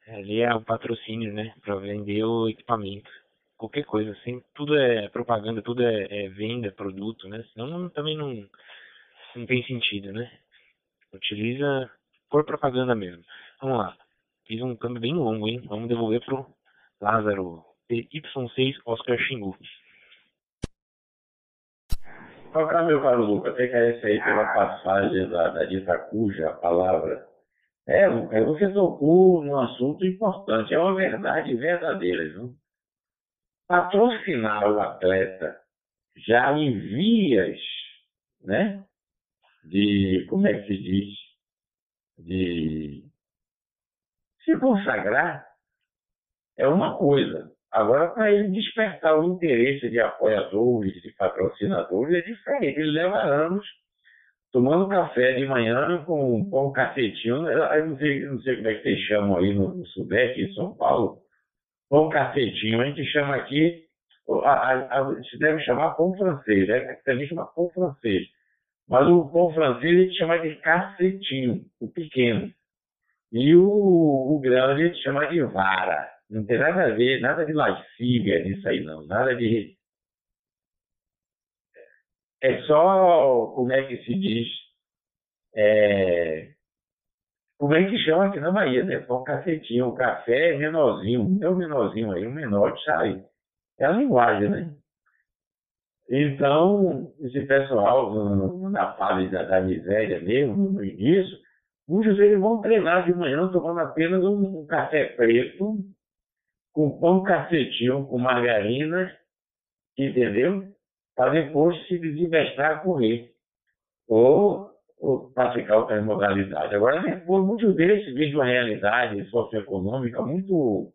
C: Ali é o patrocínio, né? Para vender o equipamento qualquer coisa, assim, tudo é propaganda, tudo é, é venda, produto, né? Senão não, também não, não tem sentido, né? Utiliza por propaganda mesmo. Vamos lá. Fiz um câmbio bem longo, hein? Vamos devolver pro Lázaro PY6 Oscar Xingu.
A: Agora, meu caro Lucas, agradecer aí pela passagem da, da dita cuja palavra. É, é, você tocou num assunto importante, é uma verdade verdadeira, viu? patrocinar o atleta já em vias, né? De, como é que se diz? de se consagrar é uma coisa. Agora, para ele despertar o interesse de apoiadores, de patrocinadores, é diferente. Ele leva anos tomando café de manhã com, um cacetinho. Eu não sei, não sei como é que vocês chamam aí no, no Sudeste, em São Paulo. Pão cacetinho. A gente chama aqui, a, a, a, se deve chamar pão francês, né? Também chama pão francês. Mas o pão francês a gente chama de cacetinho, o pequeno. E o, o grande a gente chama de vara. Não tem nada a ver, nada de lascívia nisso aí não, nada de. É só, como é que se diz? É... Como é que chama aqui na Bahia, né? Um cacetinho, um café menorzinho, meu menorzinho aí, um menor, sabe? É a linguagem, né? Então, esse pessoal, na fase da, da miséria mesmo, no início, muitos deles vão treinar de manhã tomando apenas um café preto com pão cacetinho, com margarina, entendeu? Para depois se desinvestir a correr. Ou, ou praticar outra modalidade. Agora, depois, muitos deles vivem uma realidade socioeconômica muito,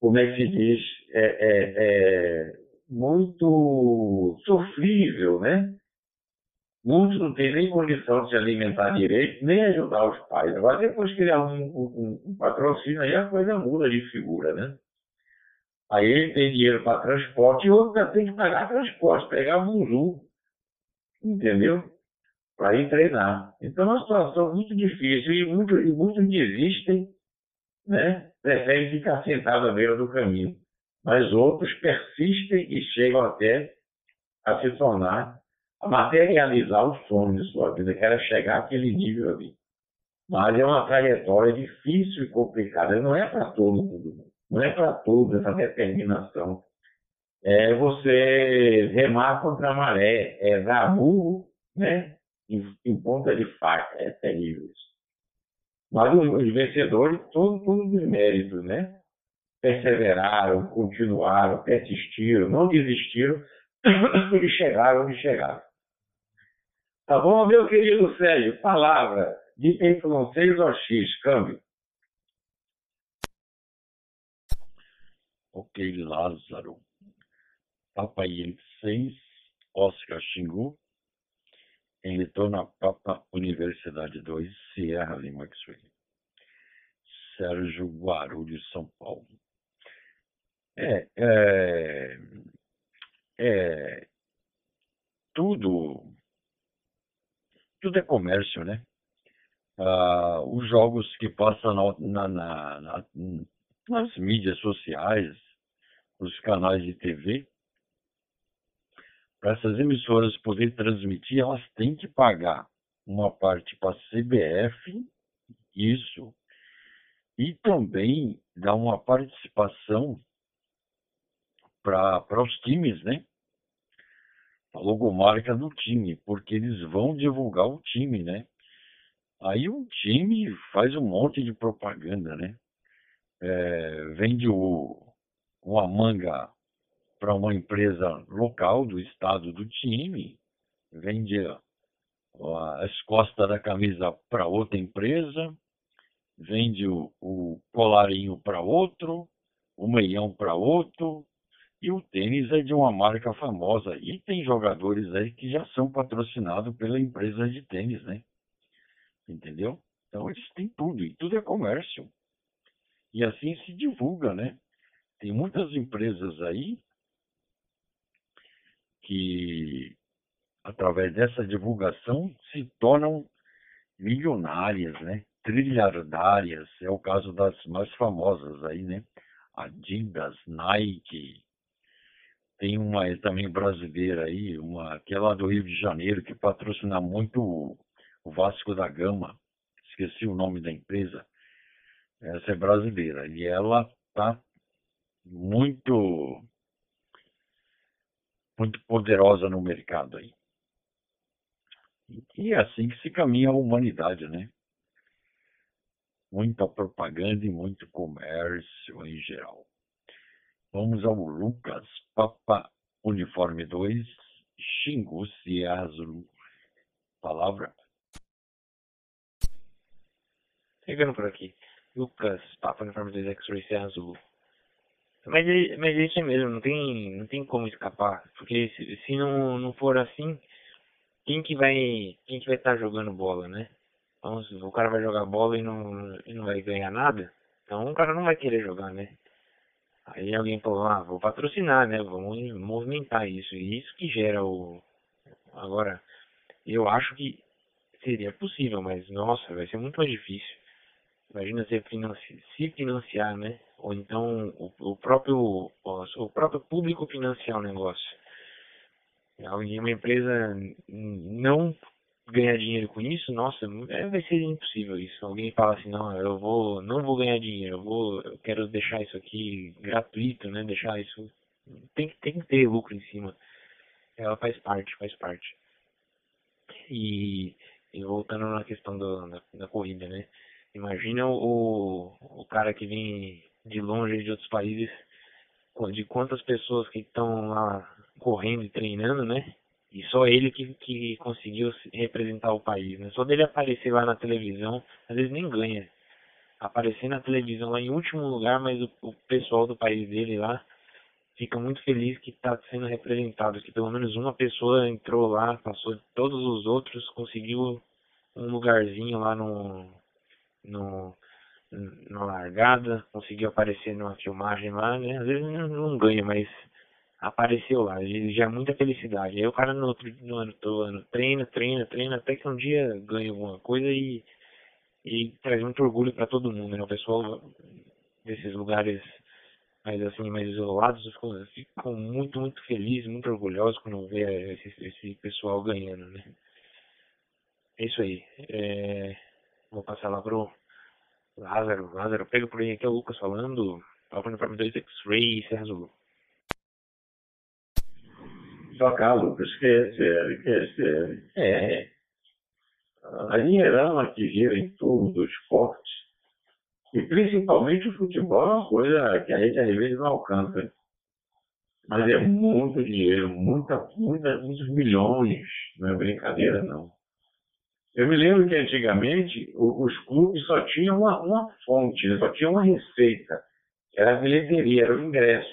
A: como é que se diz, é, é, é, muito sofrível, né? Muitos não têm nem condição de se alimentar direito, nem ajudar os pais. Agora, depois que criar um, um, um, patrocínio, aí a coisa muda de figura, né? Aí ele tem dinheiro para transporte e outro tem que pagar transporte, pegar Muzu, entendeu? Para ir treinar. Então é uma situação muito difícil e muitos, e muitos desistem, né? Preferem ficar sentados à beira do caminho. Mas outros persistem e chegam até a se tornar a materializar o sonho de sua vida, que era chegar àquele nível ali. Mas é uma trajetória difícil e complicada, não é para todo mundo, não é para todos essa determinação. É você remar contra a maré, é dar burro né, em, em, ponta de faca, é terrível isso. Mas os vencedores, todos, os méritos, né? Perseveraram, continuaram, persistiram, não desistiram e chegaram onde chegaram. Tá bom, meu querido Sérgio? Palavra de Y6 ou X, câmbio.
B: Ok, Lázaro. Papa Yankee 6, Oscar Xingu, em retorno Papa Universidade 2, Sierra Lima X-Ray. Sérgio Guarulhos, São Paulo. É, é, é tudo tudo é comércio, né? Ah, os jogos que passam na, na, na, nas mídias sociais, nos canais de TV, para essas emissoras poderem transmitir, elas têm que pagar uma parte para a CBF, isso, e também dar uma participação para os times, né? a logomarca do time, porque eles vão divulgar o time, né? Aí o time faz um monte de propaganda, né? É, vende o, uma manga para uma empresa local do estado do time, vende as costas da camisa para outra empresa, vende o, o colarinho para outro, o meião para outro, e o tênis é de uma marca famosa. E tem jogadores aí que já são patrocinados pela empresa de tênis, né? Entendeu? Então eles têm tudo, e tudo é comércio. E assim se divulga, né? Tem muitas empresas aí que, através dessa divulgação, se tornam milionárias, né? Trilhardárias. É o caso das mais famosas aí, né? Adidas, Nike, tem uma também brasileira aí, uma que é do Rio de Janeiro, que patrocina muito o Vasco da Gama. Esqueci o nome da empresa. Essa é brasileira. E ela tá muito muito poderosa no mercado aí. E é assim que se caminha a humanidade, né? Muita propaganda e muito comércio em geral. Vamos ao Lucas, Papa Uniforme 2, Xingu Azul. Palavra.
C: Chegando por aqui. Lucas, Papa Uniforme 2 X-Ray Azul. Mas, mas é isso mesmo, não tem, não tem como escapar. Porque se, se não, não for assim, quem que vai quem que vai estar tá jogando bola, né? Então, o cara vai jogar bola e não, e não vai ganhar nada, então o cara não vai querer jogar, né? Aí alguém falou, ah, vou patrocinar, né? Vamos movimentar isso. E isso que gera o. Agora, eu acho que seria possível, mas nossa, vai ser muito mais difícil. Imagina se, financi se financiar, né? Ou então o, o próprio o, próprio público financiar o negócio. Uma empresa não ganhar dinheiro com isso, nossa, é, vai ser impossível isso. Alguém fala assim, não, eu vou, não vou ganhar dinheiro, eu vou, eu quero deixar isso aqui gratuito, né? Deixar isso tem, tem que ter lucro em cima. Ela faz parte, faz parte. E, e voltando na questão do, da, da corrida, né? Imagina o, o cara que vem de longe de outros países, de quantas pessoas que estão lá correndo e treinando, né? E só ele que, que conseguiu representar o país, né? Só dele aparecer lá na televisão, às vezes nem ganha. Aparecer na televisão lá em último lugar, mas o, o pessoal do país dele lá fica muito feliz que está sendo representado, que pelo menos uma pessoa entrou lá, passou todos os outros, conseguiu um lugarzinho lá no, no na largada, conseguiu aparecer numa filmagem lá, né? Às vezes não, não ganha, mas apareceu lá, já é muita felicidade. Aí o cara no, outro, no ano todo treina, treina, treina, até que um dia ganha alguma coisa e, e traz muito orgulho para todo mundo, né? O pessoal desses lugares mais assim, mais isolados, ficam, ficam muito, muito felizes, muito orgulhosos quando vê esse, esse pessoal ganhando, né? É isso aí. É, vou passar lá pro Lázaro. Lázaro, pega por aí, aqui é o Lucas falando. Papo Uniforme 2 X-Ray Serra Zulu.
A: Tocar, Lucas, esquece, esquece. É. A dinheirama que gira em torno do esporte, e principalmente o futebol, é uma coisa que a gente às vezes não alcança. Mas é muito dinheiro, muita, muita, muitos milhões, não é brincadeira não. Eu me lembro que antigamente os clubes só tinham uma, uma fonte, né? só tinham uma receita, era a bilheteria, era o ingresso.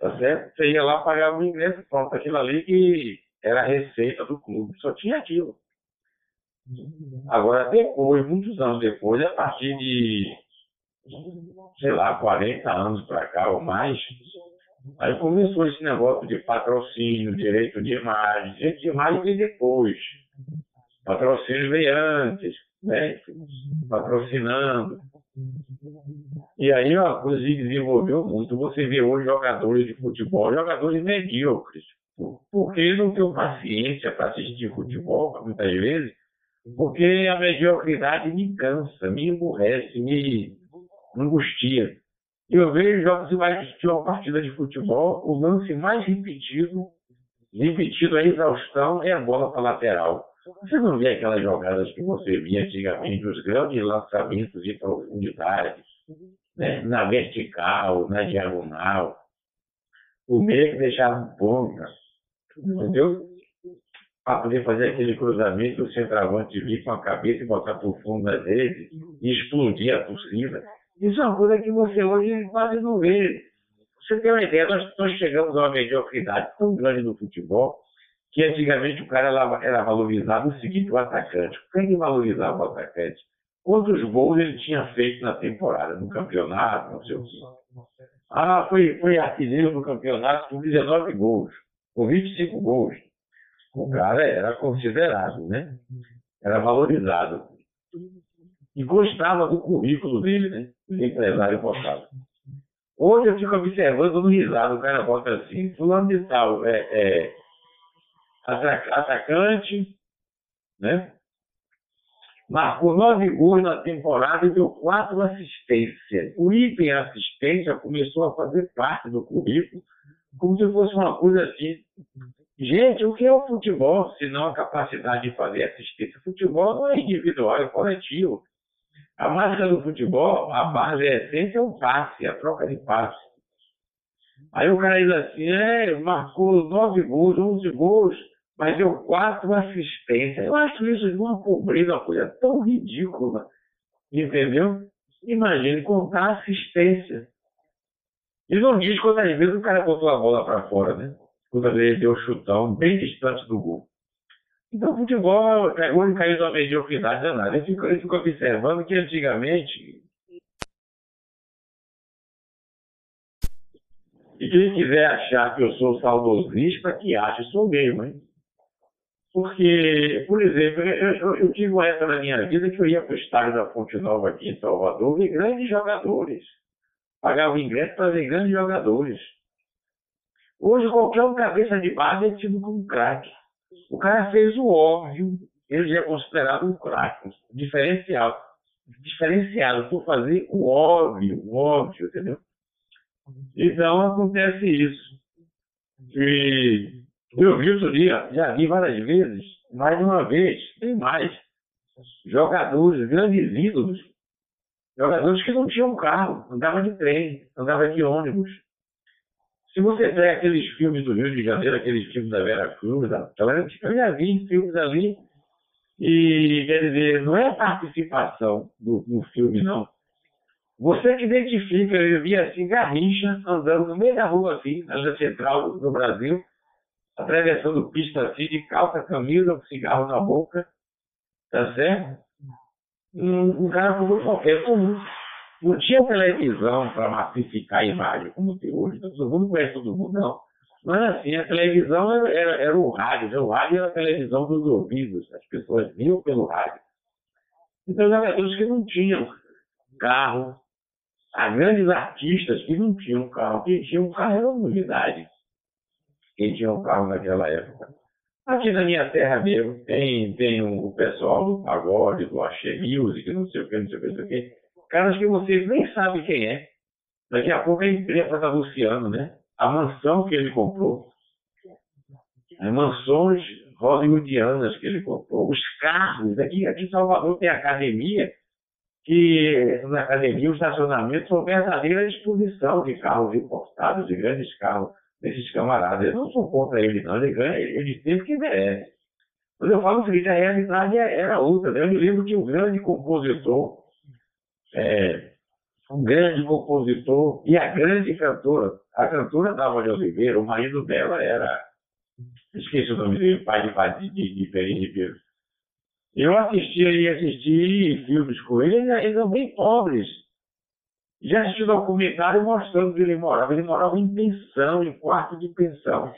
A: Tá certo? Você ia lá, pagava o ingresso, pronto, aquilo ali que era a receita do clube, só tinha aquilo. Agora, depois, muitos anos depois, a partir de, sei lá, 40 anos para cá ou mais, aí começou esse negócio de patrocínio, direito de imagem. Direito de imagem veio depois. Patrocínio veio antes, né? Patrocinando. E aí uma coisa se desenvolveu muito. Você vê hoje jogadores de futebol, jogadores medíocres, porque não tem paciência para assistir futebol, muitas vezes, porque a mediocridade me cansa, me emburrece, me angustia. Eu vejo jogos vai assistir uma partida de futebol, o lance mais repetido, repetido a exaustão, é a bola para lateral. Você não vê aquelas jogadas que você via antigamente, os grandes lançamentos de profundidade, né? na vertical, na diagonal. O meio que deixava ponta, entendeu? Para poder fazer aquele cruzamento, o centroavante vir com a cabeça e botar por fundo da rede e explodir a torcida. Isso é uma coisa que você hoje quase não vê. Você tem uma ideia, nós, nós chegamos a uma mediocridade tão grande no futebol que antigamente o cara era valorizado o seguinte, o atacante. Quem que valorizava o atacante? Quantos gols ele tinha feito na temporada, no campeonato, não sei o quê. Ah, foi, foi artilheiro no campeonato com 19 gols, com 25 gols. O cara era considerado, né? Era valorizado. E gostava do currículo dele, né? O empresário botava. Hoje eu fico observando no risado, o cara bota assim, fulano de tal, é, é atacante, né? Marcou nove gols na temporada e deu quatro assistências. O item assistência começou a fazer parte do currículo, como se fosse uma coisa assim. Gente, o que é o futebol, se não a capacidade de fazer assistência? Futebol não é individual, é coletivo. A marca do futebol, a base, a essência é o passe, a troca de passe. Aí o cara diz assim, é, marcou nove gols, onze gols, mas deu quatro assistências. Eu acho isso de uma pobreza, uma coisa tão ridícula. Entendeu? Imagine contar assistência. E não diz quantas vezes o cara botou a bola para fora, né? Quantas vezes deu chutão bem distante do gol. Então, o futebol é hoje caiu numa mediocridade danada. Eu fico observando que antigamente. E quem quiser achar que eu sou saudosista, que ache, sou mesmo, hein? Porque, por exemplo, eu, eu, tive uma época na minha vida que eu ia para o estádio da Fonte Nova aqui em Salvador ver grandes jogadores. Pagava ingresso para ver grandes jogadores. Hoje, qualquer um cabeça de base é tido como craque. O cara fez o óbvio, ele é considerado um craque, diferenciado. Diferenciado por fazer o óbvio, o óbvio, entendeu? Então acontece isso. E eu vi outro dia, já vi várias vezes, mais uma vez, tem mais. Jogadores, grandes ídolos, jogadores que não tinham carro, andavam de trem, andavam de ônibus. Se você pega aqueles filmes do Rio de Janeiro, aqueles filmes da Vera Cruz, da, eu já vi filmes ali, e quer dizer, não é a participação do, do filme, não. Você identifica, eu vi assim, Garrincha andando no meio da rua, assim, na central do Brasil, atravessando pista assim, de calça, camisa, com cigarro na boca, tá certo? Um, um cara como qualquer comum. Não tinha televisão para massificar a imagem, como tem hoje, todo mundo conhece todo mundo, não. Era assim, a televisão era, era, era o rádio, né? o rádio era a televisão dos ouvidos, as pessoas viam pelo rádio. Então, jogadores que não tinham carro, há grandes artistas que não tinham carro, que tinham carro era novidade quem tinha um carro naquela época. Aqui na minha terra mesmo tem, tem o pessoal do pagode, do axé music, não sei o que, não sei o que, não sei o que. Caras que vocês nem sabem quem é. Daqui a pouco a empresa está Luciano, né? A mansão que ele comprou. As mansões hollywoodianas que ele comprou. Os carros. Aqui, aqui em Salvador tem academia, que na academia o estacionamento foi verdadeira exposição de carros importados, de grandes carros desses camaradas. Eu não sou contra ele, não. Ele ganha, ele tem o que merece. Mas eu falo o seguinte, a realidade é, era outra. Eu me lembro que um grande compositor, é, um grande compositor e a grande cantora, a cantora Dalva de Oliveira, o marido dela era, esqueci o nome dele, pai de, de, de Ribeiro. Eu assistia e assisti filmes com ele, eles eram bem pobres. Já assisti documentário mostrando que ele morava. Ele morava em pensão, em quarto de pensão.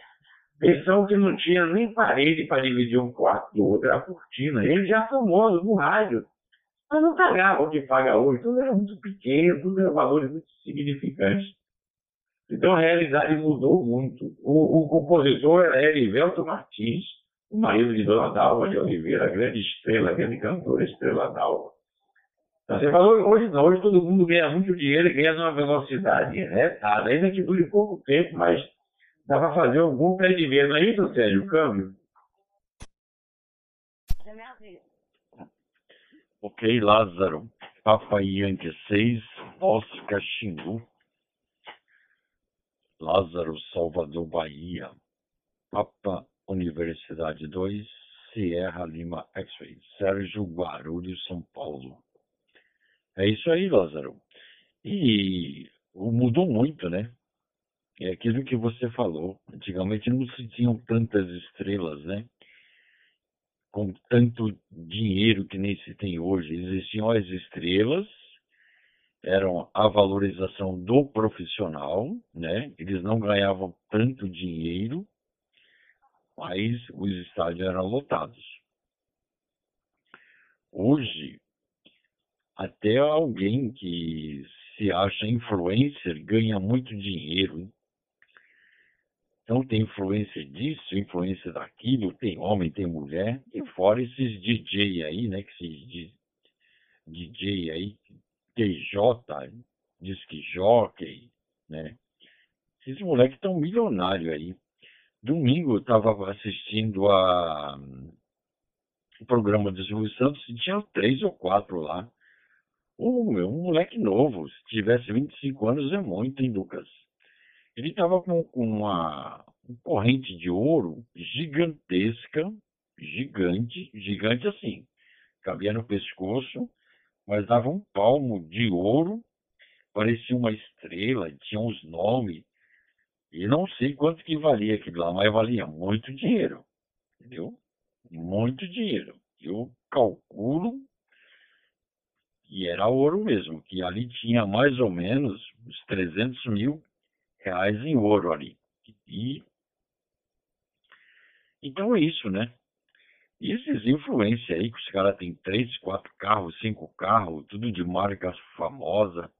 A: Pensão que não tinha nem parede para dividir um quarto do outro, era cortina. Ele já famoso no rádio. Mas não pagava o que paga hoje. Tudo era muito pequeno, tudo era valores muito significantes. Então a realidade mudou muito. O, o compositor era Erivelto Martins, o marido de Dona Dalva de Oliveira, a grande estrela, a grande cantora Estrela Dalva. Você falou hoje não, hoje todo mundo ganha muito dinheiro e ganha numa velocidade retada, ainda que dure pouco tempo, mas dá para fazer algum pé de venda aí, seu Sérgio, o câmbio?
B: Ok, Lázaro. Papa Yankee 6, Oscar Xingu. Lázaro, Salvador, Bahia. Papa Universidade 2, Sierra Lima X-Ray. Sérgio Guarulhos, São Paulo. É isso aí, Lázaro. E mudou muito, né? É aquilo que você falou. Antigamente não se tinham tantas estrelas, né? Com tanto dinheiro que nem se tem hoje. Existiam as estrelas, eram a valorização do profissional, né? Eles não ganhavam tanto dinheiro, mas os estádios eram lotados. Hoje, até alguém que se acha influencer ganha muito dinheiro. Então tem influência disso, influência daquilo, tem homem, tem mulher, e fora esses DJ aí, né? Que esses DJ aí, TJ, diz que jockey, né? Esses moleques estão milionários aí. Domingo eu estava assistindo a o programa do Silvio Santos e tinha três ou quatro lá um, moleque novo, se tivesse 25 anos é muito, hein, Lucas? Ele estava com, com uma, uma corrente de ouro gigantesca, gigante, gigante assim, cabia no pescoço, mas dava um palmo de ouro, parecia uma estrela, tinha uns nomes, e não sei quanto que valia aquilo lá, mas valia muito dinheiro, entendeu? Muito dinheiro. Eu calculo que era ouro mesmo, que ali tinha mais ou menos uns 300 mil reais em ouro ali. E então é isso, né? E esses influências aí, que os caras têm três, quatro carros, cinco carros, tudo de marca famosa.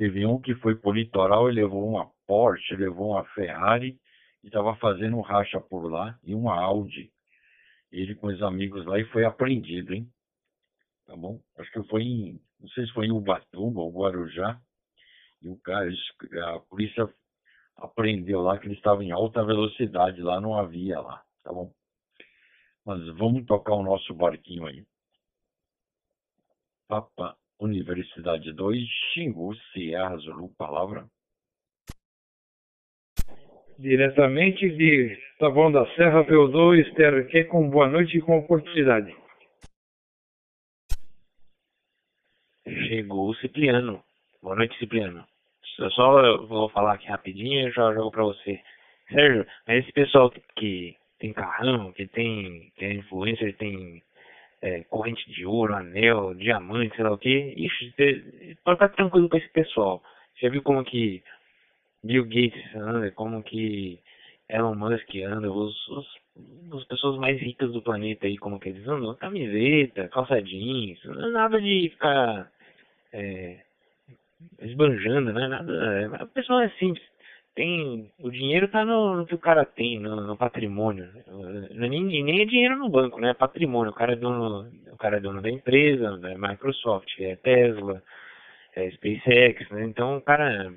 B: Teve um que foi pro litoral e levou uma Porsche, levou uma Ferrari e estava fazendo racha por lá e uma Audi. Ele com os amigos lá e foi apreendido, hein? Tá bom? Acho que foi em, não sei se foi em Ubatuba ou Guarujá. E o cara, a polícia apreendeu lá que ele estava em alta velocidade lá, não havia lá, tá bom? Mas vamos tocar o nosso barquinho aí. Papa Universidade 2, Xingu, Sierra Zulu, palavra.
D: Diretamente de Taboão da Serra, P2, Estero aqui com boa noite e com oportunidade.
C: Chegou o Cipriano. Boa noite, Cipriano. Eu só vou falar aqui rapidinho e já jogo pra você. Sérgio, mas esse pessoal que tem carrão, que tem, tem influencer, tem é, corrente de ouro, anel, diamante, sei lá o que, ixi, pode ficar tranquilo com esse pessoal. Já viu como que Bill Gates anda, como que Elon Musk anda, os, os, as pessoas mais ricas do planeta aí, como que eles andam, camiseta, calça jeans, nada de ficar é, esbanjando, né? Nada, a pessoa é simples. Tem, o dinheiro tá no, no que o cara tem, no, no patrimônio. Não é nem, nem é dinheiro no banco, né? É patrimônio. O cara é dono, o cara é dono da empresa, da Microsoft, é Tesla, é SpaceX, né? Então o cara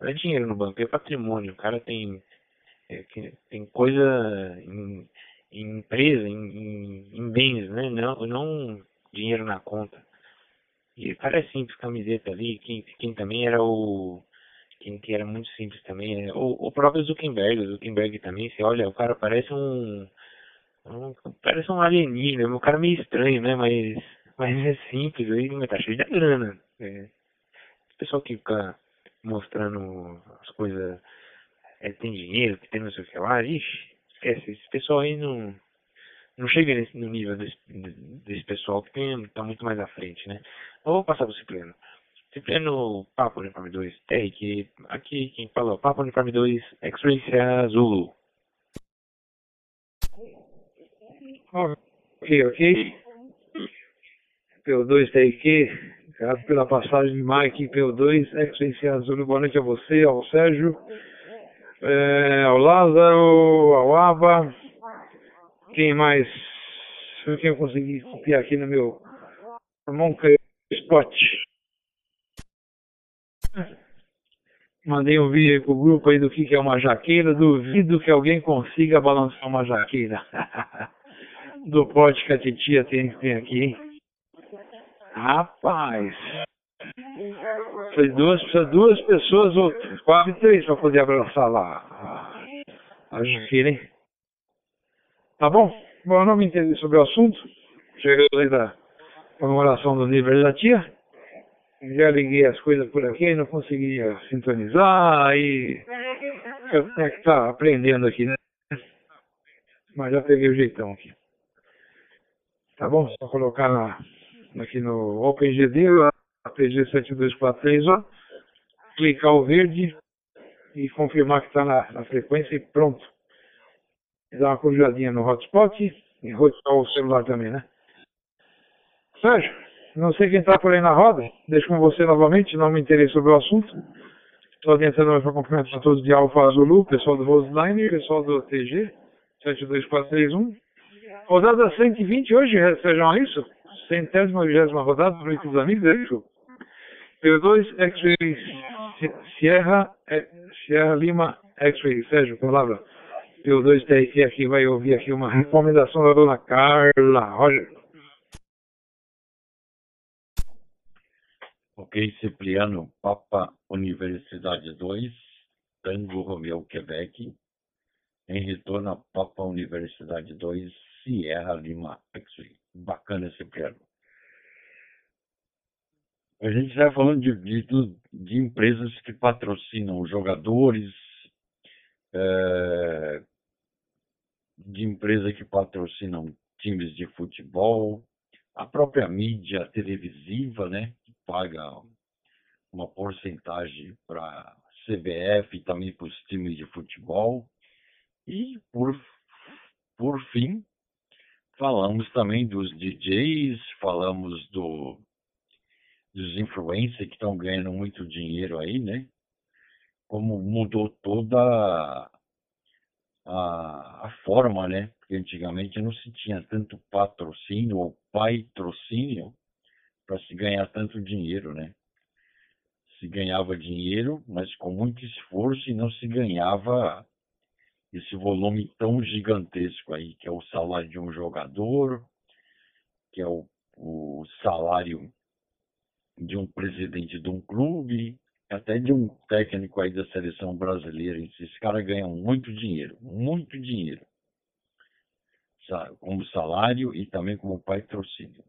C: não é dinheiro no banco, é patrimônio. O cara tem, é, tem coisa em, em empresa, em, em, em bens, né? Não, não dinheiro na conta. E o cara é simples, camiseta ali, quem, quem também era o. Quem que era muito simples também, é o, o próprio Zuckerberg, o Zuckerberg também, você olha, o cara parece um. um parece um alienígena, um cara meio estranho, né? Mas, mas é simples, aí, mas tá cheio de grana. É. O pessoal que fica mostrando as coisas, é, tem dinheiro, que tem não sei o que lá, ixi, esquece, esse pessoal aí não não chega nesse, no nível desse, desse pessoal que tem, tá muito mais à frente, né? Eu vou passar pro Cipriano. Cipriano, Papo Uniforme 2, TRQ, aqui quem falou, Papo Uniforme 2, X-Ray Zulu.
D: Ok, ok. P2 TRQ, obrigado pela passagem de Mike P2, X-Ray Zulu, boa noite a você, ao Sérgio, é, ao Lázaro, ao Ava, quem mais? Quem eu consegui copiar aqui no meu Monca Spot. Mandei um vídeo aí pro grupo aí do que é uma jaqueira. Duvido que alguém consiga balançar uma jaqueira. do pote que a titia tem, tem aqui, hein? Rapaz. Foi duas, duas pessoas, ou quase três, para poder abraçar lá a jaqueira, hein? Tá bom? Bom, eu não me entendi sobre o assunto. Chegando da comemoração do nível da tia. Já liguei as coisas por aqui, não conseguia sintonizar, aí é que tá aprendendo aqui, né? Mas já peguei o jeitão aqui. Tá bom? Só colocar na, aqui no OpenGD, APG7243, ó. Clicar o verde e confirmar que está na, na frequência e pronto dar uma cruzadinha no hotspot e rotear o celular também, né? Sérgio, não sei quem está por aí na roda, deixo com você novamente, não me interessa sobre o assunto. Estou adiantando para cumprimentar todos de Alfa Zulu, pessoal do Roseline, pessoal do TG, 72431. Rodada 120 hoje, sejam isso? Centésima, vigésima rodada, para os amigos, é isso? P2 X-Ray Sierra, é, Sierra Lima X-Ray, Sérgio, palavra e o 2TRT aqui vai ouvir aqui uma recomendação da dona Carla Roger.
B: Ok, Cipriano, Papa Universidade 2, Tango Romeu, Quebec. Em retorno Papa Universidade 2, Sierra Lima. Bacana, Cipriano. A gente está falando de, de, de, empresas que patrocinam jogadores, é, de empresas que patrocinam times de futebol, a própria mídia televisiva, né, paga uma porcentagem para CBF e também para os times de futebol. E por, por fim, falamos também dos DJs, falamos do dos influencers que estão ganhando muito dinheiro aí, né? Como mudou toda a, a forma, né? Porque antigamente não se tinha tanto patrocínio ou patrocínio para se ganhar tanto dinheiro, né? Se ganhava dinheiro, mas com muito esforço e não se ganhava esse volume tão gigantesco aí, que é o salário de um jogador, que é o, o salário de um presidente de um clube, até de um técnico aí da seleção brasileira. Esses caras ganham muito dinheiro, muito dinheiro, como salário e também como patrocínio.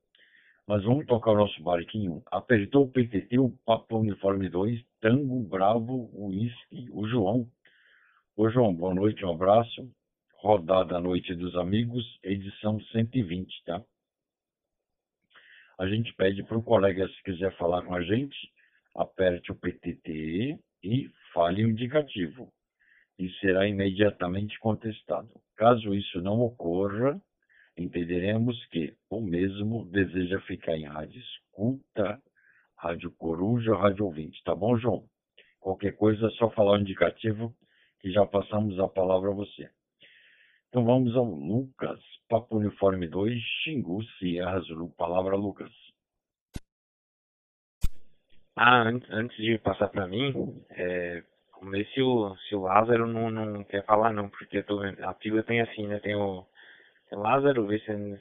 B: Mas vamos tocar o nosso barquinho. Apertou o PTT, o Papo Uniforme 2, Tango, Bravo, Whisky, o João. Ô João, boa noite, um abraço. Rodada à Noite dos Amigos, edição 120, tá? a gente pede para o colega, se quiser falar com a gente, aperte o PTT e fale o indicativo. E será imediatamente contestado. Caso isso não ocorra, entenderemos que o mesmo deseja ficar em rádio escuta, rádio coruja, rádio ouvinte. Tá bom, João? Qualquer coisa é só falar o indicativo que já passamos a palavra a você. Então vamos ao Lucas, Papo Uniforme 2, Xingu, Sierra Zulu. Palavra, Lucas.
C: Ah, antes, antes de passar para mim, é, vamos ver se o, se o Lázaro não, não quer falar não, porque tô, a fila tem assim, né? Tem o Lázaro, se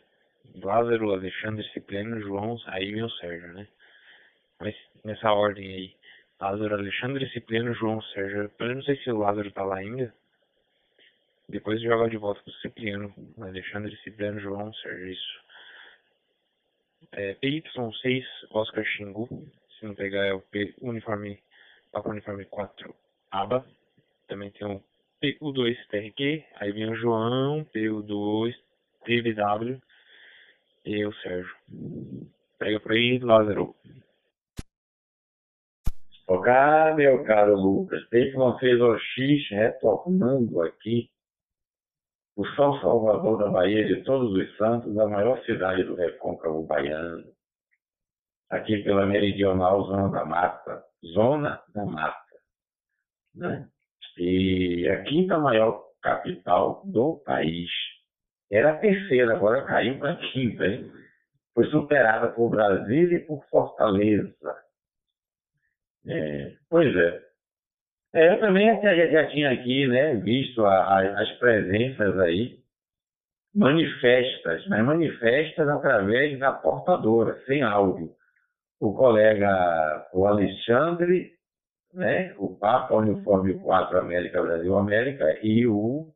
C: Lázaro, Alexandre, Cipriano, João, aí vem o Sérgio, né? Mas nessa ordem aí. Lázaro, Alexandre, Cipriano, João, Sérgio. Eu não sei se o Lázaro tá lá ainda. Depois joga de volta pro Cipriano. Alexandre, Cipriano, João, Sérgio. Isso. É, PY6, Oscar Xingu. Se não pegar é o P uniforme, Papa Uniforme 4, aba. Também tem o PU2 TRQ. Aí vem o João, PU2, TVW e o Sérgio. Pega por aí, Lázaro.
A: Ok, meu caro Lucas, que não fez o X retornando aqui o São Salvador da Bahia de Todos os Santos, a maior cidade do recôncavo baiano, aqui pela meridional Zona da Mata, Zona da Mata, né? e a quinta maior capital do país. Era a terceira, agora caiu para a quinta, hein? Foi superada por Brasília e por Fortaleza. É, pois é. É, eu também já, já, tinha aqui né, visto a, a, as presenças aí manifestas, mas manifestas através da portadora, sem áudio. O colega, o Alexandre, né, o Papa Uniforme 4 América Brasil América e o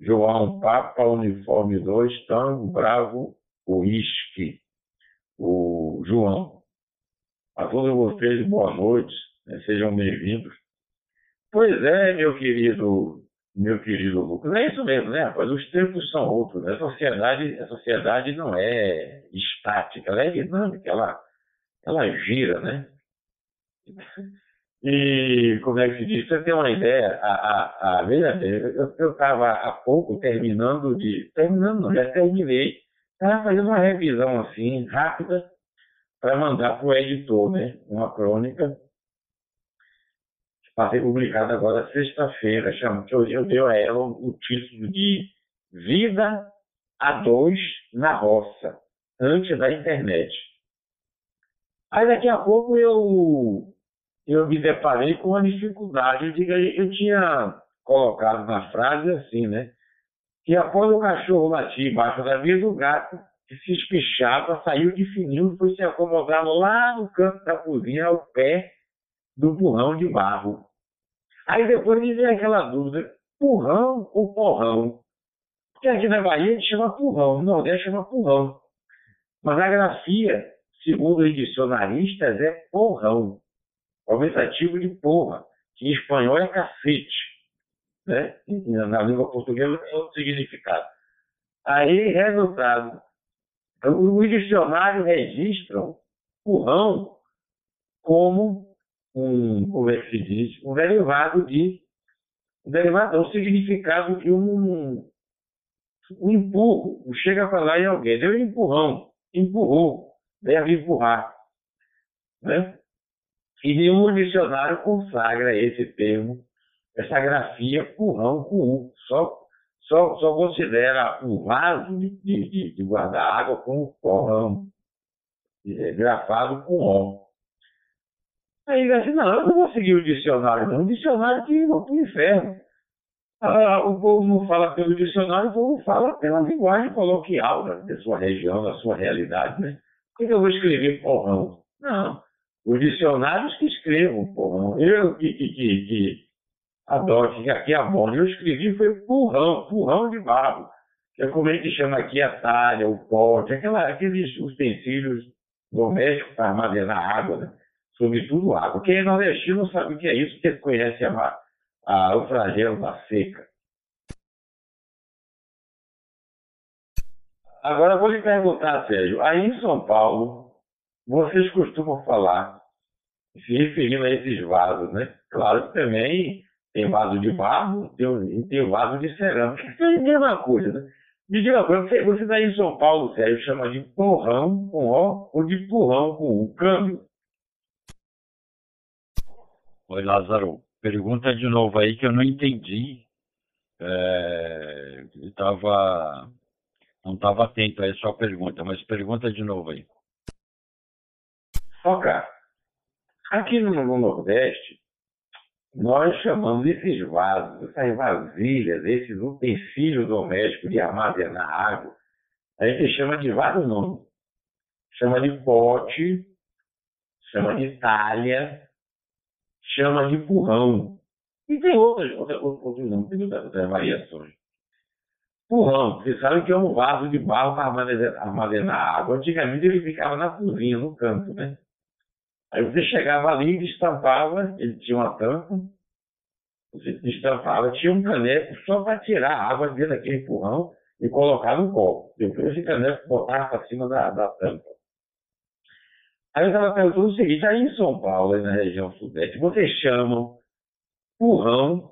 A: João Papa Uniforme 2 Tango Bravo Uísque, o João. A todos vocês, boa noite, né, sejam bem-vindos. Pois é, meu querido, meu querido Lucas. É isso mesmo, né, rapaz? Os tempos são outros. Né? A, sociedade, a sociedade não é estática, ela é dinâmica, ela, ela gira, né? E como é que se diz? Você tem uma ideia, a, a, a, veja eu estava há pouco terminando de. Terminando, não, já terminei. Estava fazendo uma revisão assim, rápida, para mandar para o editor, né? Uma crônica vai ser publicada agora sexta-feira, chama, eu, eu dei a ela o título de Vida a Dois na Roça, antes da internet. Aí daqui a pouco eu, eu me deparei com uma dificuldade. Eu, eu tinha colocado na frase assim, né? Que após o cachorro latir embaixo da mesa, o gato que se espichava, saiu de fininho e foi se acomodar lá no canto da cozinha, ao pé do burrão de barro. Aí depois me vem aquela dúvida, burrão ou porrão? Porque aqui na Bahia a gente chama porrão, no Nordeste chama porrão. Mas a grafia segundo os dicionaristas, é porrão, aumentativo de porra, que em espanhol é cacete. Né? Na língua portuguesa é outro significado. Aí, resultado, os dicionários registram porrão como um, como é que se diz, um derivado de um derivado, um significado de um, um empurro. Chega a falar em alguém, deu um empurrão, empurrou, deve empurrar. Né? E nenhum dicionário consagra esse termo, essa grafia empurrão com. Só, só, só considera um vaso de, de, de guardar água como porrão, é, grafado com O. Aí ele disse, não, eu não vou seguir o dicionário, não. O dicionário que vai para o inferno. Ah, o povo não fala pelo dicionário, o povo fala pela linguagem coloquial da sua região, da sua realidade, né? Por que eu vou escrever porrão? Não. Os dicionários que escrevam porrão. Eu que, que, que, que adoro, que aqui é bom. Eu escrevi foi porrão, porrão de barro. Que é como a gente chama aqui a talha, o pote, aquela, aqueles utensílios domésticos para armazenar água, né? sobretudo água. Quem é nordestino sabe o que é isso, porque conhece a, a, o flagelo da seca. Agora vou lhe perguntar, Sérgio, aí em São Paulo, vocês costumam falar, se referindo a esses vasos, né? Claro que também tem vaso de barro tem, tem vaso de cerâmica, que é a mesma coisa, né? Me diga uma coisa, você está em São Paulo, Sérgio, chama de porrão com O ou de porrão com U? Câmbio.
B: Oi, Lázaro. Pergunta de novo aí que eu não entendi. É, tava, não estava atento a essa pergunta, mas pergunta de novo aí.
A: Foca. Aqui no, no Nordeste, nós chamamos esses vasos, essas vasilhas, esses utensílios domésticos de armazenar água, a gente chama de vaso não. Chama de pote, chama de talha, chama de burrão. E tem outras, outras, outros nomes, tem outras variações. Burrão, vocês sabem que é um vaso de barro para armazenar, água. Antigamente ele ficava na cozinha, no canto, né? Aí você chegava ali, destampava, ele tinha uma tampa, você destampava, tinha um caneco só para tirar a água dentro daquele empurrão e colocar no copo. Depois esse caneco botava para cima da, da tampa. Aí eu estava perguntando o seguinte, aí em São Paulo, na região sudeste, vocês chamam porrão,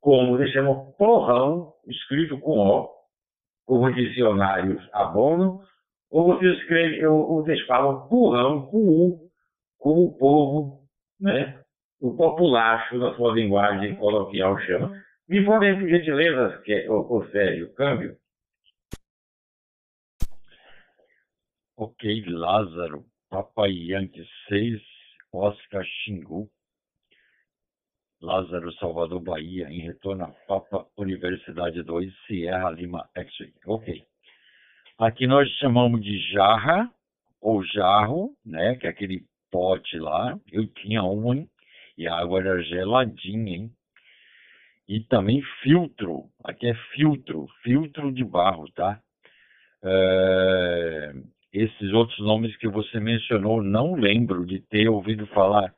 A: como vocês chamam porrão, escrito com O, como os dicionários abonam, ou vocês, escrevem, ou vocês falam porrão com U, como o povo, né, o populacho na sua linguagem coloquial chama. Me informe, por gentileza, que, o, o Sérgio, câmbio.
B: Ok, Lázaro. Papai Yankee 6, Oscar Xingu, Lázaro Salvador Bahia, em retorno a Papa Universidade 2, Sierra Lima X-Ray. Ok. Aqui nós chamamos de jarra ou jarro, né? Que é aquele pote lá. Eu tinha um, hein? E a água era geladinha, hein? E também filtro. Aqui é filtro, filtro de barro, tá? É esses outros nomes que você mencionou, não lembro de ter ouvido falar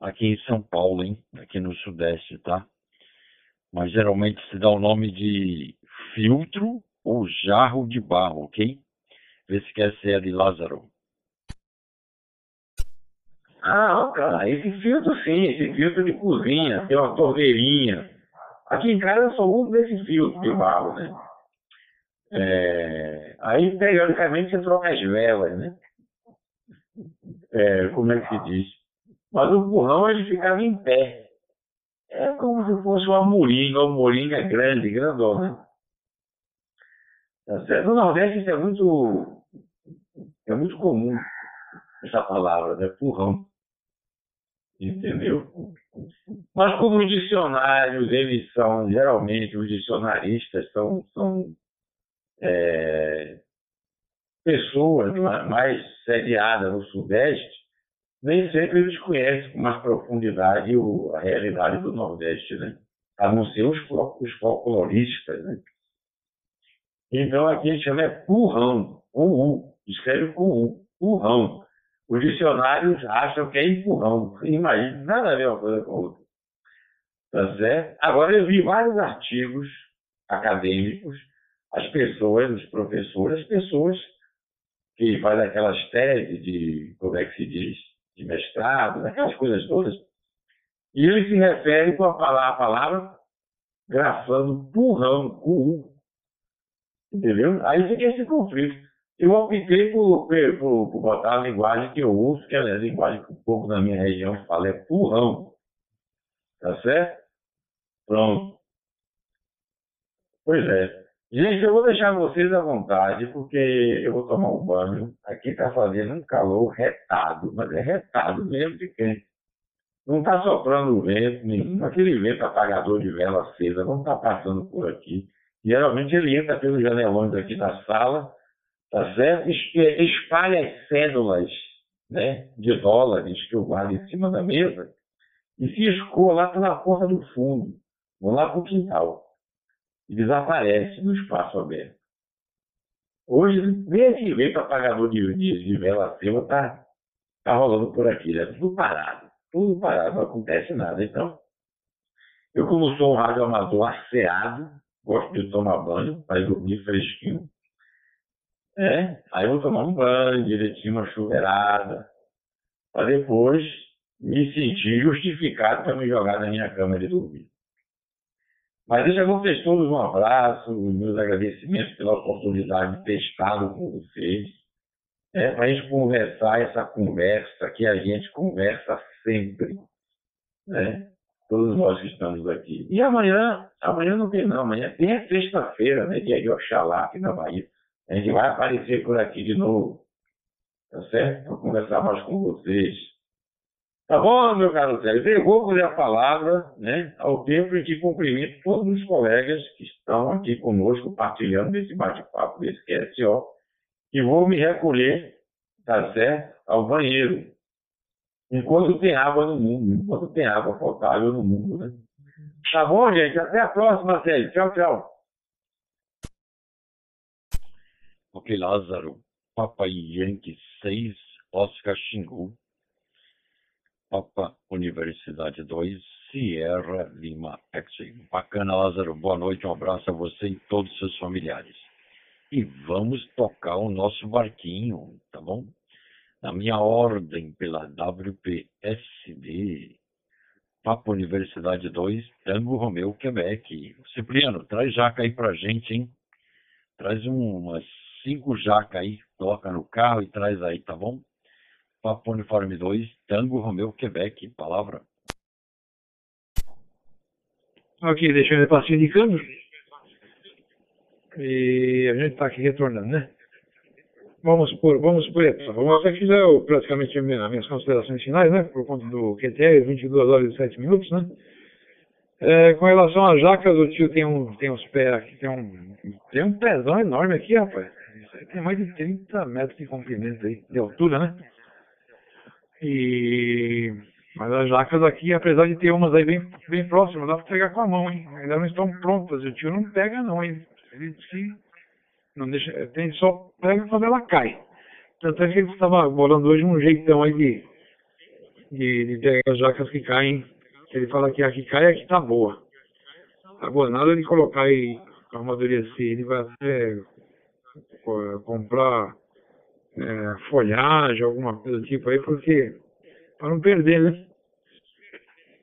B: aqui em São Paulo, hein? Aqui no Sudeste, tá? Mas geralmente se dá o nome de filtro ou jarro de barro, ok? Vê se quer ser de Lázaro.
A: Ah, cara, esse filtro sim, esse filtro de cozinha, tem uma torneirinha. Aqui em casa eu só uso desse filtro de barro, né? É, aí, periodicamente, entrou mais velas, né? É, como é que se diz? Mas o burrão, ele ficava em pé. É como se fosse uma moringa, uma moringa grande, grandona. Tá no Nordeste isso é muito, é muito comum, essa palavra, né? Burrão. Entendeu? Mas como os dicionários, eles são, geralmente, os dicionaristas são, são é, pessoas mais sediadas no Sudeste, nem sempre eles conhecem com mais profundidade a realidade do Nordeste, né? a não ser os, os folcloristas. Né? Então aqui a gente chama é Purrão, com U, escreve com U, empurrão. Os dicionários acham que é empurrão. Imagina, nada a ver uma coisa com a outra. Tá certo? Agora eu vi vários artigos acadêmicos, as pessoas, os professores, as pessoas que fazem aquelas teses de, como é que se diz, de mestrado, aquelas coisas todas, e eles se referem com a palavra, a palavra grafando burrão, com U. Entendeu? Aí fica esse conflito. Eu optei por, por, por, botar a linguagem que eu uso, que é a linguagem que um pouco na minha região fala, é burrão. Tá certo? Pronto. Pois é. Gente, eu vou deixar vocês à vontade, porque eu vou tomar um banho. Aqui está fazendo um calor retado, mas é retado mesmo de quente. Não está soprando vento nenhum, aquele vento apagador de vela acesa não está passando por aqui. Geralmente ele entra pelos janelões aqui da sala, tá certo? Espalha as cédulas né, de dólares que eu guardo em cima da mesa e se escoa lá pela porta do fundo. Vão lá para o quintal e desaparece no espaço aberto. Hoje, nem vento apagador de, de, de vela acesa está tá rolando por aqui, né? Tudo parado tudo parado, não acontece nada. Então, eu como sou um rádio amador asseado, gosto de tomar banho, para dormir fresquinho. É, aí eu vou tomar um banho, direitinho, uma chuveirada, para depois me sentir justificado para me jogar na minha cama de dormir. Mas deixa vocês todos um abraço, meus agradecimentos pela oportunidade de ter estado com vocês é, para a gente conversar essa conversa que a gente conversa sempre. Né? Todos nós que estamos aqui. E amanhã, amanhã não tem não, amanhã tem a sexta-feira, né? Dia de Oxalá aqui na Bahia. A gente vai aparecer por aqui de novo. Tá certo? Para conversar mais com vocês. Tá bom, meu caro Sérgio? Eu vou fazer a palavra né, ao tempo em que cumprimento todos os colegas que estão aqui conosco, partilhando desse bate-papo, desse QSO e vou me recolher, tá certo, ao banheiro. Enquanto tem água no mundo, enquanto tem água potável no mundo, né? Tá bom, gente? Até a próxima, série. Tchau, tchau.
B: Ok, Lázaro. Papa Yankee 6, Oscar Xingu. Papa Universidade 2, Sierra Lima X. Bacana, Lázaro. Boa noite, um abraço a você e todos os seus familiares e vamos tocar o nosso barquinho, tá bom? Na minha ordem pela WPSD, Papo Universidade 2, Tango Romeu, Quebec. Cipriano, traz jaca aí pra gente, hein? Traz umas cinco jacas aí, coloca no carro e traz aí, tá bom? Papo Uniforme 2, Tango Romeu, Quebec. Palavra.
D: Ok, deixa eu passinho de câmbio. E a gente está aqui retornando, né? Vamos por, vamos por etapas. Vamos aqui já eu, praticamente as minhas considerações finais, né? Por conta do QTE, 22 horas e 7 minutos, né? É, com relação às jacas, o tio tem, um, tem uns pés aqui, tem um, tem um pezão enorme aqui, rapaz. Tem mais de 30 metros de comprimento aí, de altura, né? E... Mas as jacas aqui, apesar de ter umas aí bem, bem próximas, dá pra pegar com a mão, hein? Ainda não estão prontas, o tio não pega não, hein? Ele disse não deixa, tem só pega quando ela cai. Tanto é que ele estava bolando hoje um jeitão aí de, de, de pegar as jacas que caem. Ele fala que a que cai é a que tá boa. Agora, nada de colocar aí, amadurecer, ele vai até comprar é, folhagem, alguma coisa do tipo aí, porque para não perder, né?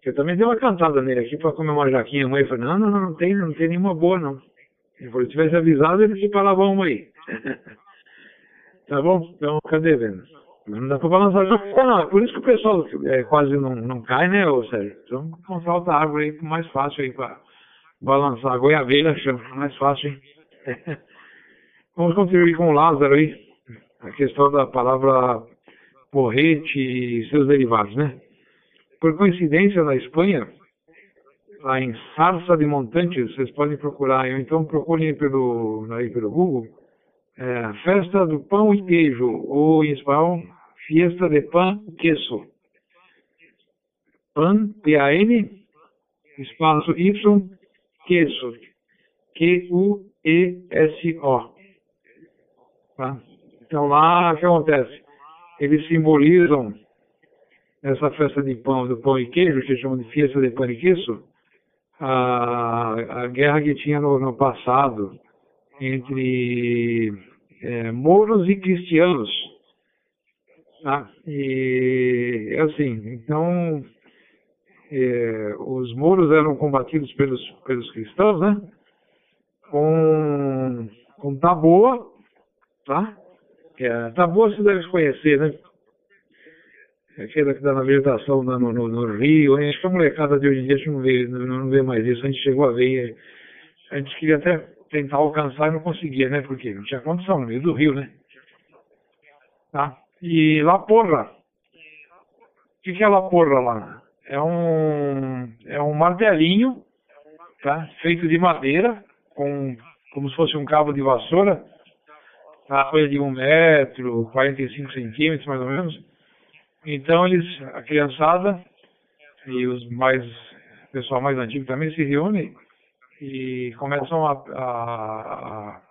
D: Eu também dei uma cantada nele aqui para comer uma jaquinha. A mãe falou, não, não, não, não tem, não tem nenhuma boa não. Se ele tivesse avisado, ele te falava uma aí. tá bom? Então, cadê, vendo? Não dá pra balançar não. não. Por isso que o pessoal é, quase não, não cai, né, ô Sérgio? Então, comprar outra árvore aí mais fácil aí pra balançar. Goiabeira chama mais fácil, hein? Vamos contribuir com o Lázaro aí. A questão da palavra porrete e seus derivados, né? Por coincidência, na Espanha, lá em Sarsa de Montante, vocês podem procurar, ou então procurem pelo, aí pelo Google, é, Festa do Pão e Queijo, ou em espanhol, Fiesta de Pan e Queso. Pan, P-A-N, espaço Y, Queso, Q-U-E-S-O. Tá? Então lá, o que acontece? eles simbolizam essa festa de pão, do pão e queijo, que chamam de festa de pão e queijo, a, a guerra que tinha no, no passado entre é, e cristianos. Tá? E assim, então é, os mouros eram combatidos pelos, pelos cristãos, né? Com, com taboa, tá? É, taboa você deve conhecer, né? Aquela que dá na vegetação no, no, no, rio, acho que a molecada de hoje em dia não vê, não, não vê mais isso, a gente chegou a ver, a gente queria até tentar alcançar e não conseguia, né? Porque não tinha condição, no meio do rio, né? Tá? E lá porra. O que, que é lá porra lá? É um, é um martelinho, tá? Feito de madeira, com, como se fosse um cabo de vassoura, uma coisa de um metro, 45 centímetros mais ou menos. Então eles, a criançada e os mais, o pessoal mais antigo também se reúnem e começam a, a,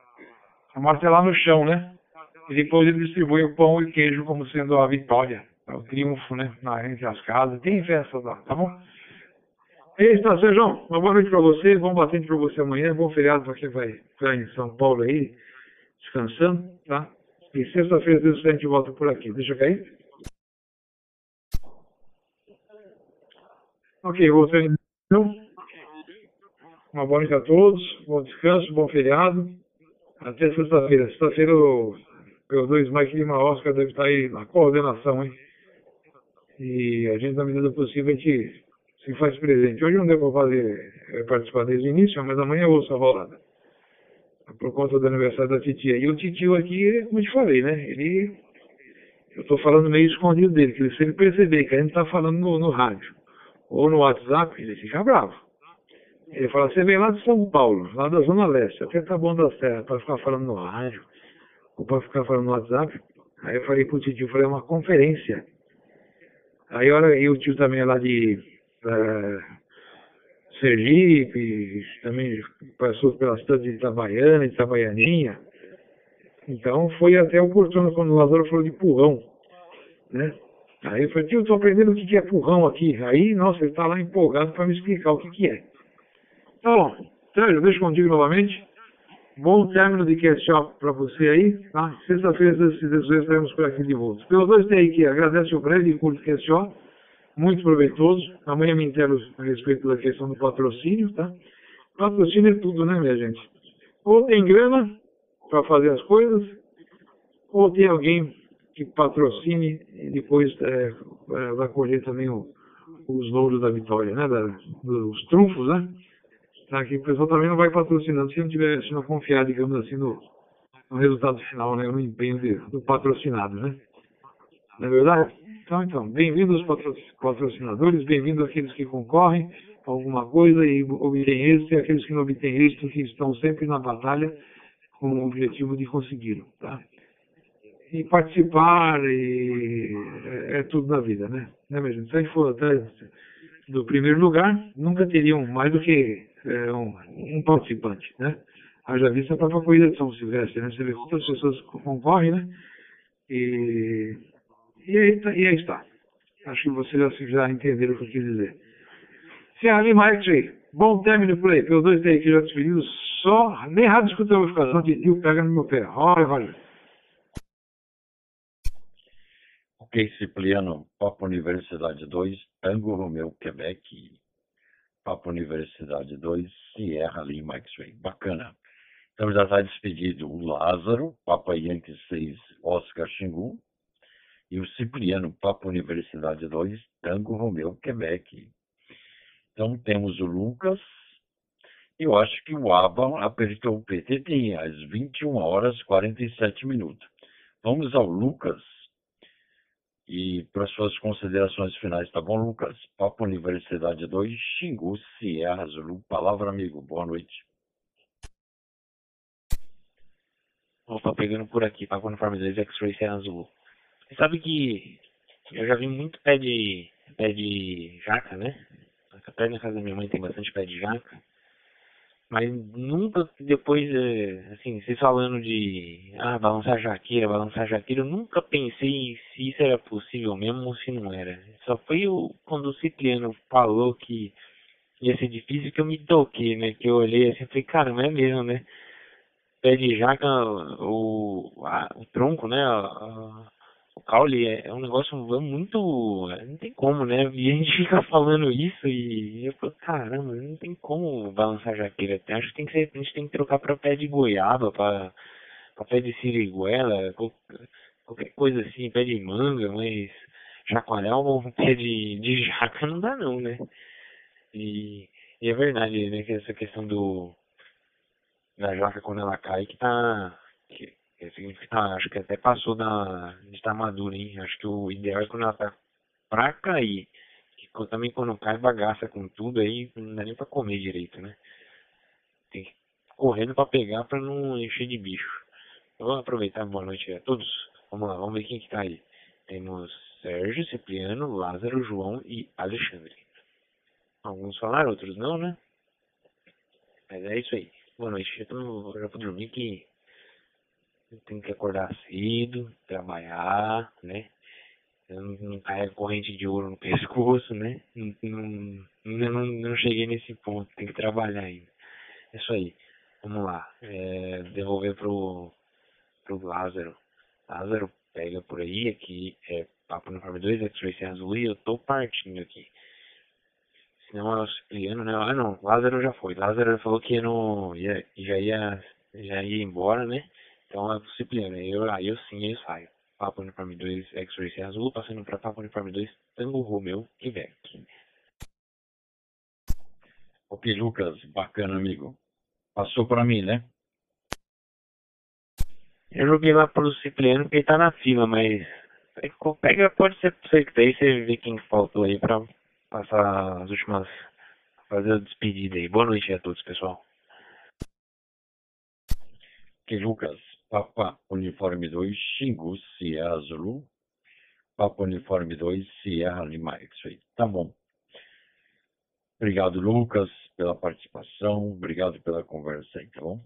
D: a martelar no chão, né? E depois eles distribuem o pão e queijo como sendo a vitória, o triunfo, né? Na, entre as casas. Tem festa lá, tá bom? É isso, tá, Sérgio. Uma boa noite pra você. Bom batente pra você amanhã. Bom feriado pra quem vai ficar em São Paulo aí, descansando, tá? E sexta-feira, Deus a gente volta por aqui. Deixa eu cair. Ok, você. Uma boa noite a todos, bom descanso, bom feriado. Até sexta-feira. Sexta-feira o P2 Mike Lima Oscar deve estar aí na coordenação, hein? E a gente, na medida possível, a gente se faz presente. Hoje não para fazer, eh, participar desde o início, mas amanhã eu ouço a rolada. Por conta do aniversário da titia. E o titio aqui, como eu te falei, né? Ele. Eu estou falando meio escondido dele, que se ele perceber que a gente está falando no, no rádio ou no WhatsApp, ele fica bravo. Ele fala, você vem lá de São Paulo, lá da Zona Leste, até tá bom da Serra, para ficar falando no rádio, ou para ficar falando no WhatsApp. Aí eu falei pro tio, falei, é uma conferência. Aí olha, e o tio também é lá de uh, Sergipe, também passou pela cidade de Itabaiana, Itabaianinha. Então foi até oportuno quando o Lázaro falou de purrão, né? Aí eu falei, tio, tô aprendendo o que é purrão aqui. Aí, nossa, ele tá lá empolgado para me explicar o que que é. Tá bom, Sérgio, deixa contigo novamente. Bom término de cast para você aí, tá? Sexta-feira, se Deus estaremos por aqui de volta. Pelos dois tem aí que agradece o prédio e curte cast muito proveitoso. Amanhã me entero a respeito da questão do patrocínio, tá? Patrocínio é tudo, né, minha gente? Ou tem grana para fazer as coisas, ou tem alguém que patrocine e depois é, é vai colher também o, os louros da vitória, né? Da, dos trunfos, né? Tá, que o pessoal também não vai patrocinando se não tiver, se não confiar, digamos assim, no, no resultado final, né? No empenho de, do patrocinado, né? Não é verdade? Então, então, bem-vindos patrocinadores, bem-vindos aqueles que concorrem a alguma coisa e obtêm êxito, e aqueles que não obtêm êxito, que estão sempre na batalha com o objetivo de consegui-lo, tá? E participar e é, é, tudo na vida, né? né mesmo? Se a gente for atrás do primeiro lugar, nunca teriam mais do que é, um, um, participante, né? Haja vista a própria corrida de São Silvestre, né? Você vê quantas pessoas concorrem, né? E, e, aí, tá, e aí está. Acho que vocês já, entenderam o que eu quis dizer. Lima X-Ray, bom término por aí. Pelos dois aqui já despedidos, só, nem rádio escuta a notificação de Dio pega no meu pé. Olha, valeu.
B: Ok, Cipriano, Papa Universidade 2, Tango Romeu, Quebec, Papa Universidade 2, Sierra Lima X-Ray. Bacana. Então já está despedido o Lázaro, Papa Yankee 6, Oscar Xingu, e o Cipriano, Papa Universidade 2, Tango Romeu, Quebec. Então temos o Lucas, eu acho que o ABA apertou o PTT às 21 horas e 47 minutos. Vamos ao Lucas e para suas considerações finais, tá bom, Lucas? Papo Universidade 2, Xingu, Sierra Zulu. Palavra, amigo. Boa noite.
C: Opa, pegando por aqui, Papo Uniforme 2, X-Ray Sierra Zulu. Você sabe que eu já vi muito pé de, pé de jaca, né? Até na casa da minha mãe tem bastante pé de jaca. Mas nunca depois, é, assim, vocês falando de ah, balançar jaqueira, balançar jaqueira, eu nunca pensei se isso era possível mesmo ou se não era. Só foi o, quando o Cipriano falou que ia ser difícil que eu me toquei, né? Que eu olhei assim e falei, cara, não é mesmo, né? Pé de jaca, o, a, o tronco, né? A, o caule é, é um negócio muito. Não tem como, né? E a gente fica falando isso e eu falo, caramba, não tem como balançar jaqueira. Acho que tem que ser, a gente tem que trocar pra pé de goiaba, pra pé de siriguela, qualquer coisa assim, pé de manga, mas chacoalhar um pé de, de jaca não dá não, né? E, e é verdade, né, que essa questão do da jaca quando ela cai que tá. Que, que tá, acho que até passou da. de estar tá madura, hein? Acho que o ideal é quando ela tá pra cair. Também quando cai bagaça com tudo aí, não dá nem pra comer direito, né? Tem que ir correndo pra pegar pra não encher de bicho. Vou aproveitar, boa noite a todos. Vamos lá, vamos ver quem que tá aí. Temos Sérgio, Cipriano, Lázaro, João e Alexandre. Alguns falaram, outros não, né? Mas é isso aí. Boa noite. Eu, já vou dormir que tenho que acordar cedo, trabalhar, né? Eu não, não carrego corrente de ouro no pescoço, né? Não, não, não, não cheguei nesse ponto, tem que trabalhar ainda. É isso aí. Vamos lá. É, devolver pro, pro Lázaro. Lázaro, pega por aí, aqui é Papo no Farm 2, X-Ray Azul e eu tô partindo aqui. Senão é o Cipriano, né? Ah, não, Lázaro já foi. Lázaro falou que não ia, já ia, já ia embora, né? Então é o Cipriano. Eu, aí eu sim, eu saio. Papo Uniforme 2, X-Ray Azul, passando pra Papo Uniforme 2, Tango Romeu, Quebec.
B: Ok, Lucas, bacana, amigo. Passou pra mim, né?
C: Eu joguei lá pro Cipriano porque ele tá na fila, mas. Pega, pode ser você que daí você vê quem faltou aí pra passar as últimas. fazer a despedida aí. Boa noite a todos, pessoal.
B: Que Lucas, Papa Uniforme 2, Xingu, Sierra Zulu. Papa Uniforme 2, Sierra Lima X-Ray. Tá bom. Obrigado, Lucas, pela participação. Obrigado pela conversa aí, tá bom?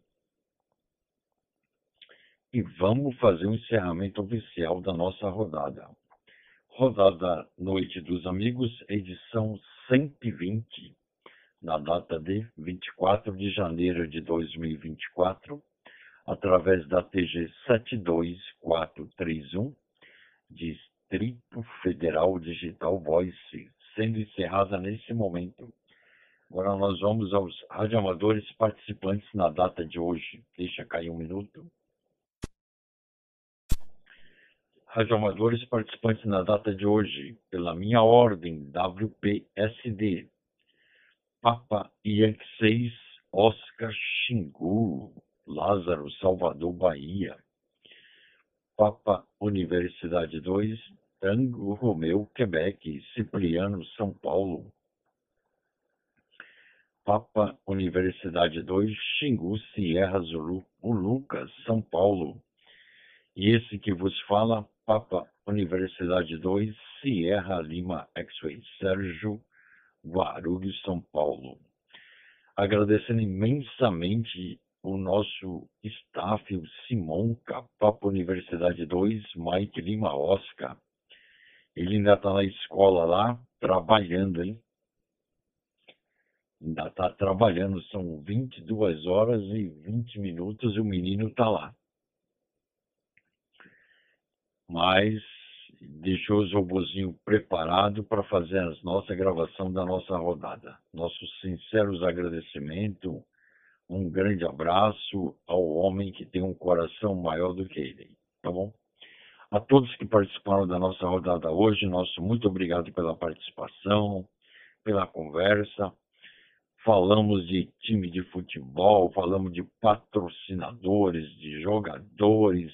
B: E vamos fazer o um encerramento oficial da nossa rodada. Rodada Noite dos Amigos, edição 120, na data de 24 de janeiro de 2024, através da TG 72431, Distrito Federal Digital Voice, sendo encerrada nesse momento. Agora nós vamos aos radioamadores participantes na data de hoje. Deixa cair um minuto. radioamadores participantes na data de hoje, pela minha ordem, WPSD, Papa 6, Oscar Xingu, Lázaro, Salvador, Bahia, Papa Universidade 2, Tango Romeu, Quebec, Cipriano, São Paulo, Papa Universidade 2, Xingu, Sierra Zulu, Lucas, São Paulo. E esse que vos fala, Papa Universidade 2, Sierra Lima X-Ray, Sérgio Guarulhos, São Paulo. Agradecendo imensamente o nosso staff, o Simonca, Papa Universidade 2, Mike Lima Oscar. Ele ainda está na escola lá, trabalhando, hein? Ainda está trabalhando, são 22 horas e 20 minutos e o menino está lá mas deixou os robozinhos preparados para fazer a nossa gravação da nossa rodada. Nossos sinceros agradecimentos, um grande abraço ao homem que tem um coração maior do que ele, tá bom? A todos que participaram da nossa rodada hoje, nosso muito obrigado pela participação, pela conversa. Falamos de time de futebol, falamos de patrocinadores, de jogadores,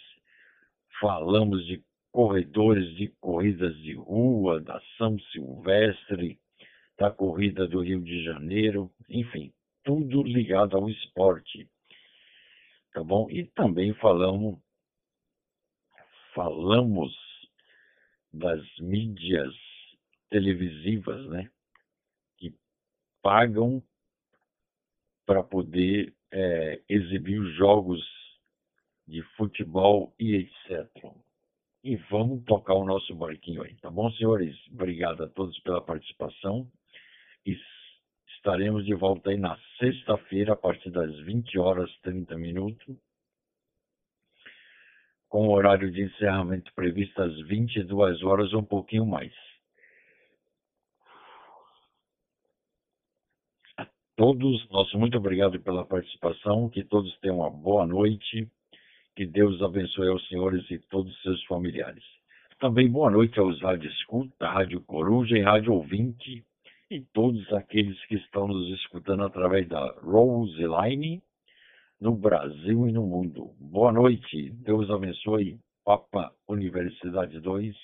B: falamos de corredores de corridas de rua, da São Silvestre, da Corrida do Rio de Janeiro, enfim, tudo ligado ao esporte. Tá bom? E também falamos falamos das mídias televisivas, né? Que pagam para poder é, exibir os jogos de futebol e etc. E vamos tocar o nosso barquinho aí, tá bom, senhores? Obrigado a todos pela participação. E estaremos de volta aí na sexta-feira, a partir das 20 horas 30 minutos, com o horário de encerramento previsto às 22 horas, um pouquinho mais. A todos, nosso muito obrigado pela participação, que todos tenham uma boa noite que Deus abençoe aos senhores e todos os seus familiares. Também boa noite aos Rádio Escuta, Rádio Coruja e Rádio Ouvinte e todos aqueles que estão nos escutando através da Roseline no Brasil e no mundo. Boa noite, Deus abençoe. Papa Universidade 2,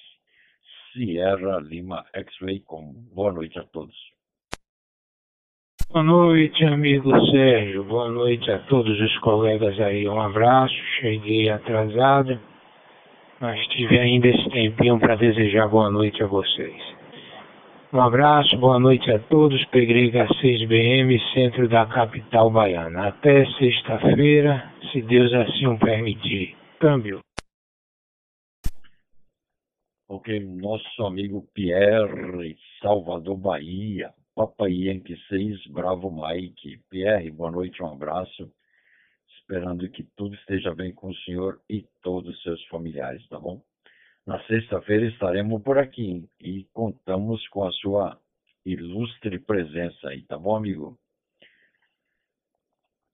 B: Sierra Lima X-Ray, com boa noite a todos.
C: Boa noite, amigo Sérgio. Boa noite a todos os colegas aí. Um abraço. Cheguei atrasado, mas tive ainda esse tempinho para desejar boa noite a vocês. Um abraço, boa noite a todos. Pegrega 6BM, centro da capital baiana. Até sexta-feira, se Deus assim o permitir. Câmbio.
B: Ok, nosso amigo Pierre, Salvador, Bahia. Papa Yankee 6, Bravo Mike. Pierre, boa noite, um abraço. Esperando que tudo esteja bem com o senhor e todos os seus familiares, tá bom? Na sexta-feira estaremos por aqui e contamos com a sua ilustre presença aí, tá bom, amigo?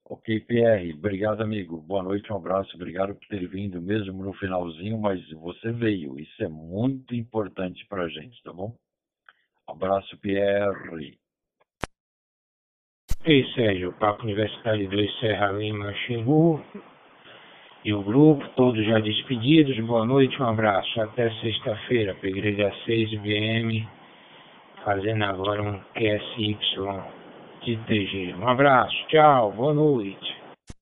B: Ok, Pierre, obrigado, amigo. Boa noite, um abraço. Obrigado por ter vindo, mesmo no finalzinho, mas você veio. Isso é muito importante para a gente, tá bom? Abraço, Pierre.
C: Ei, Sérgio, Papo Universidade 2 Serra Lima Xingu e o grupo, todos já despedidos. Boa noite, um abraço. Até sexta-feira, Pegreira 6 VM, fazendo agora um QSY de TG. Um abraço, tchau, boa noite.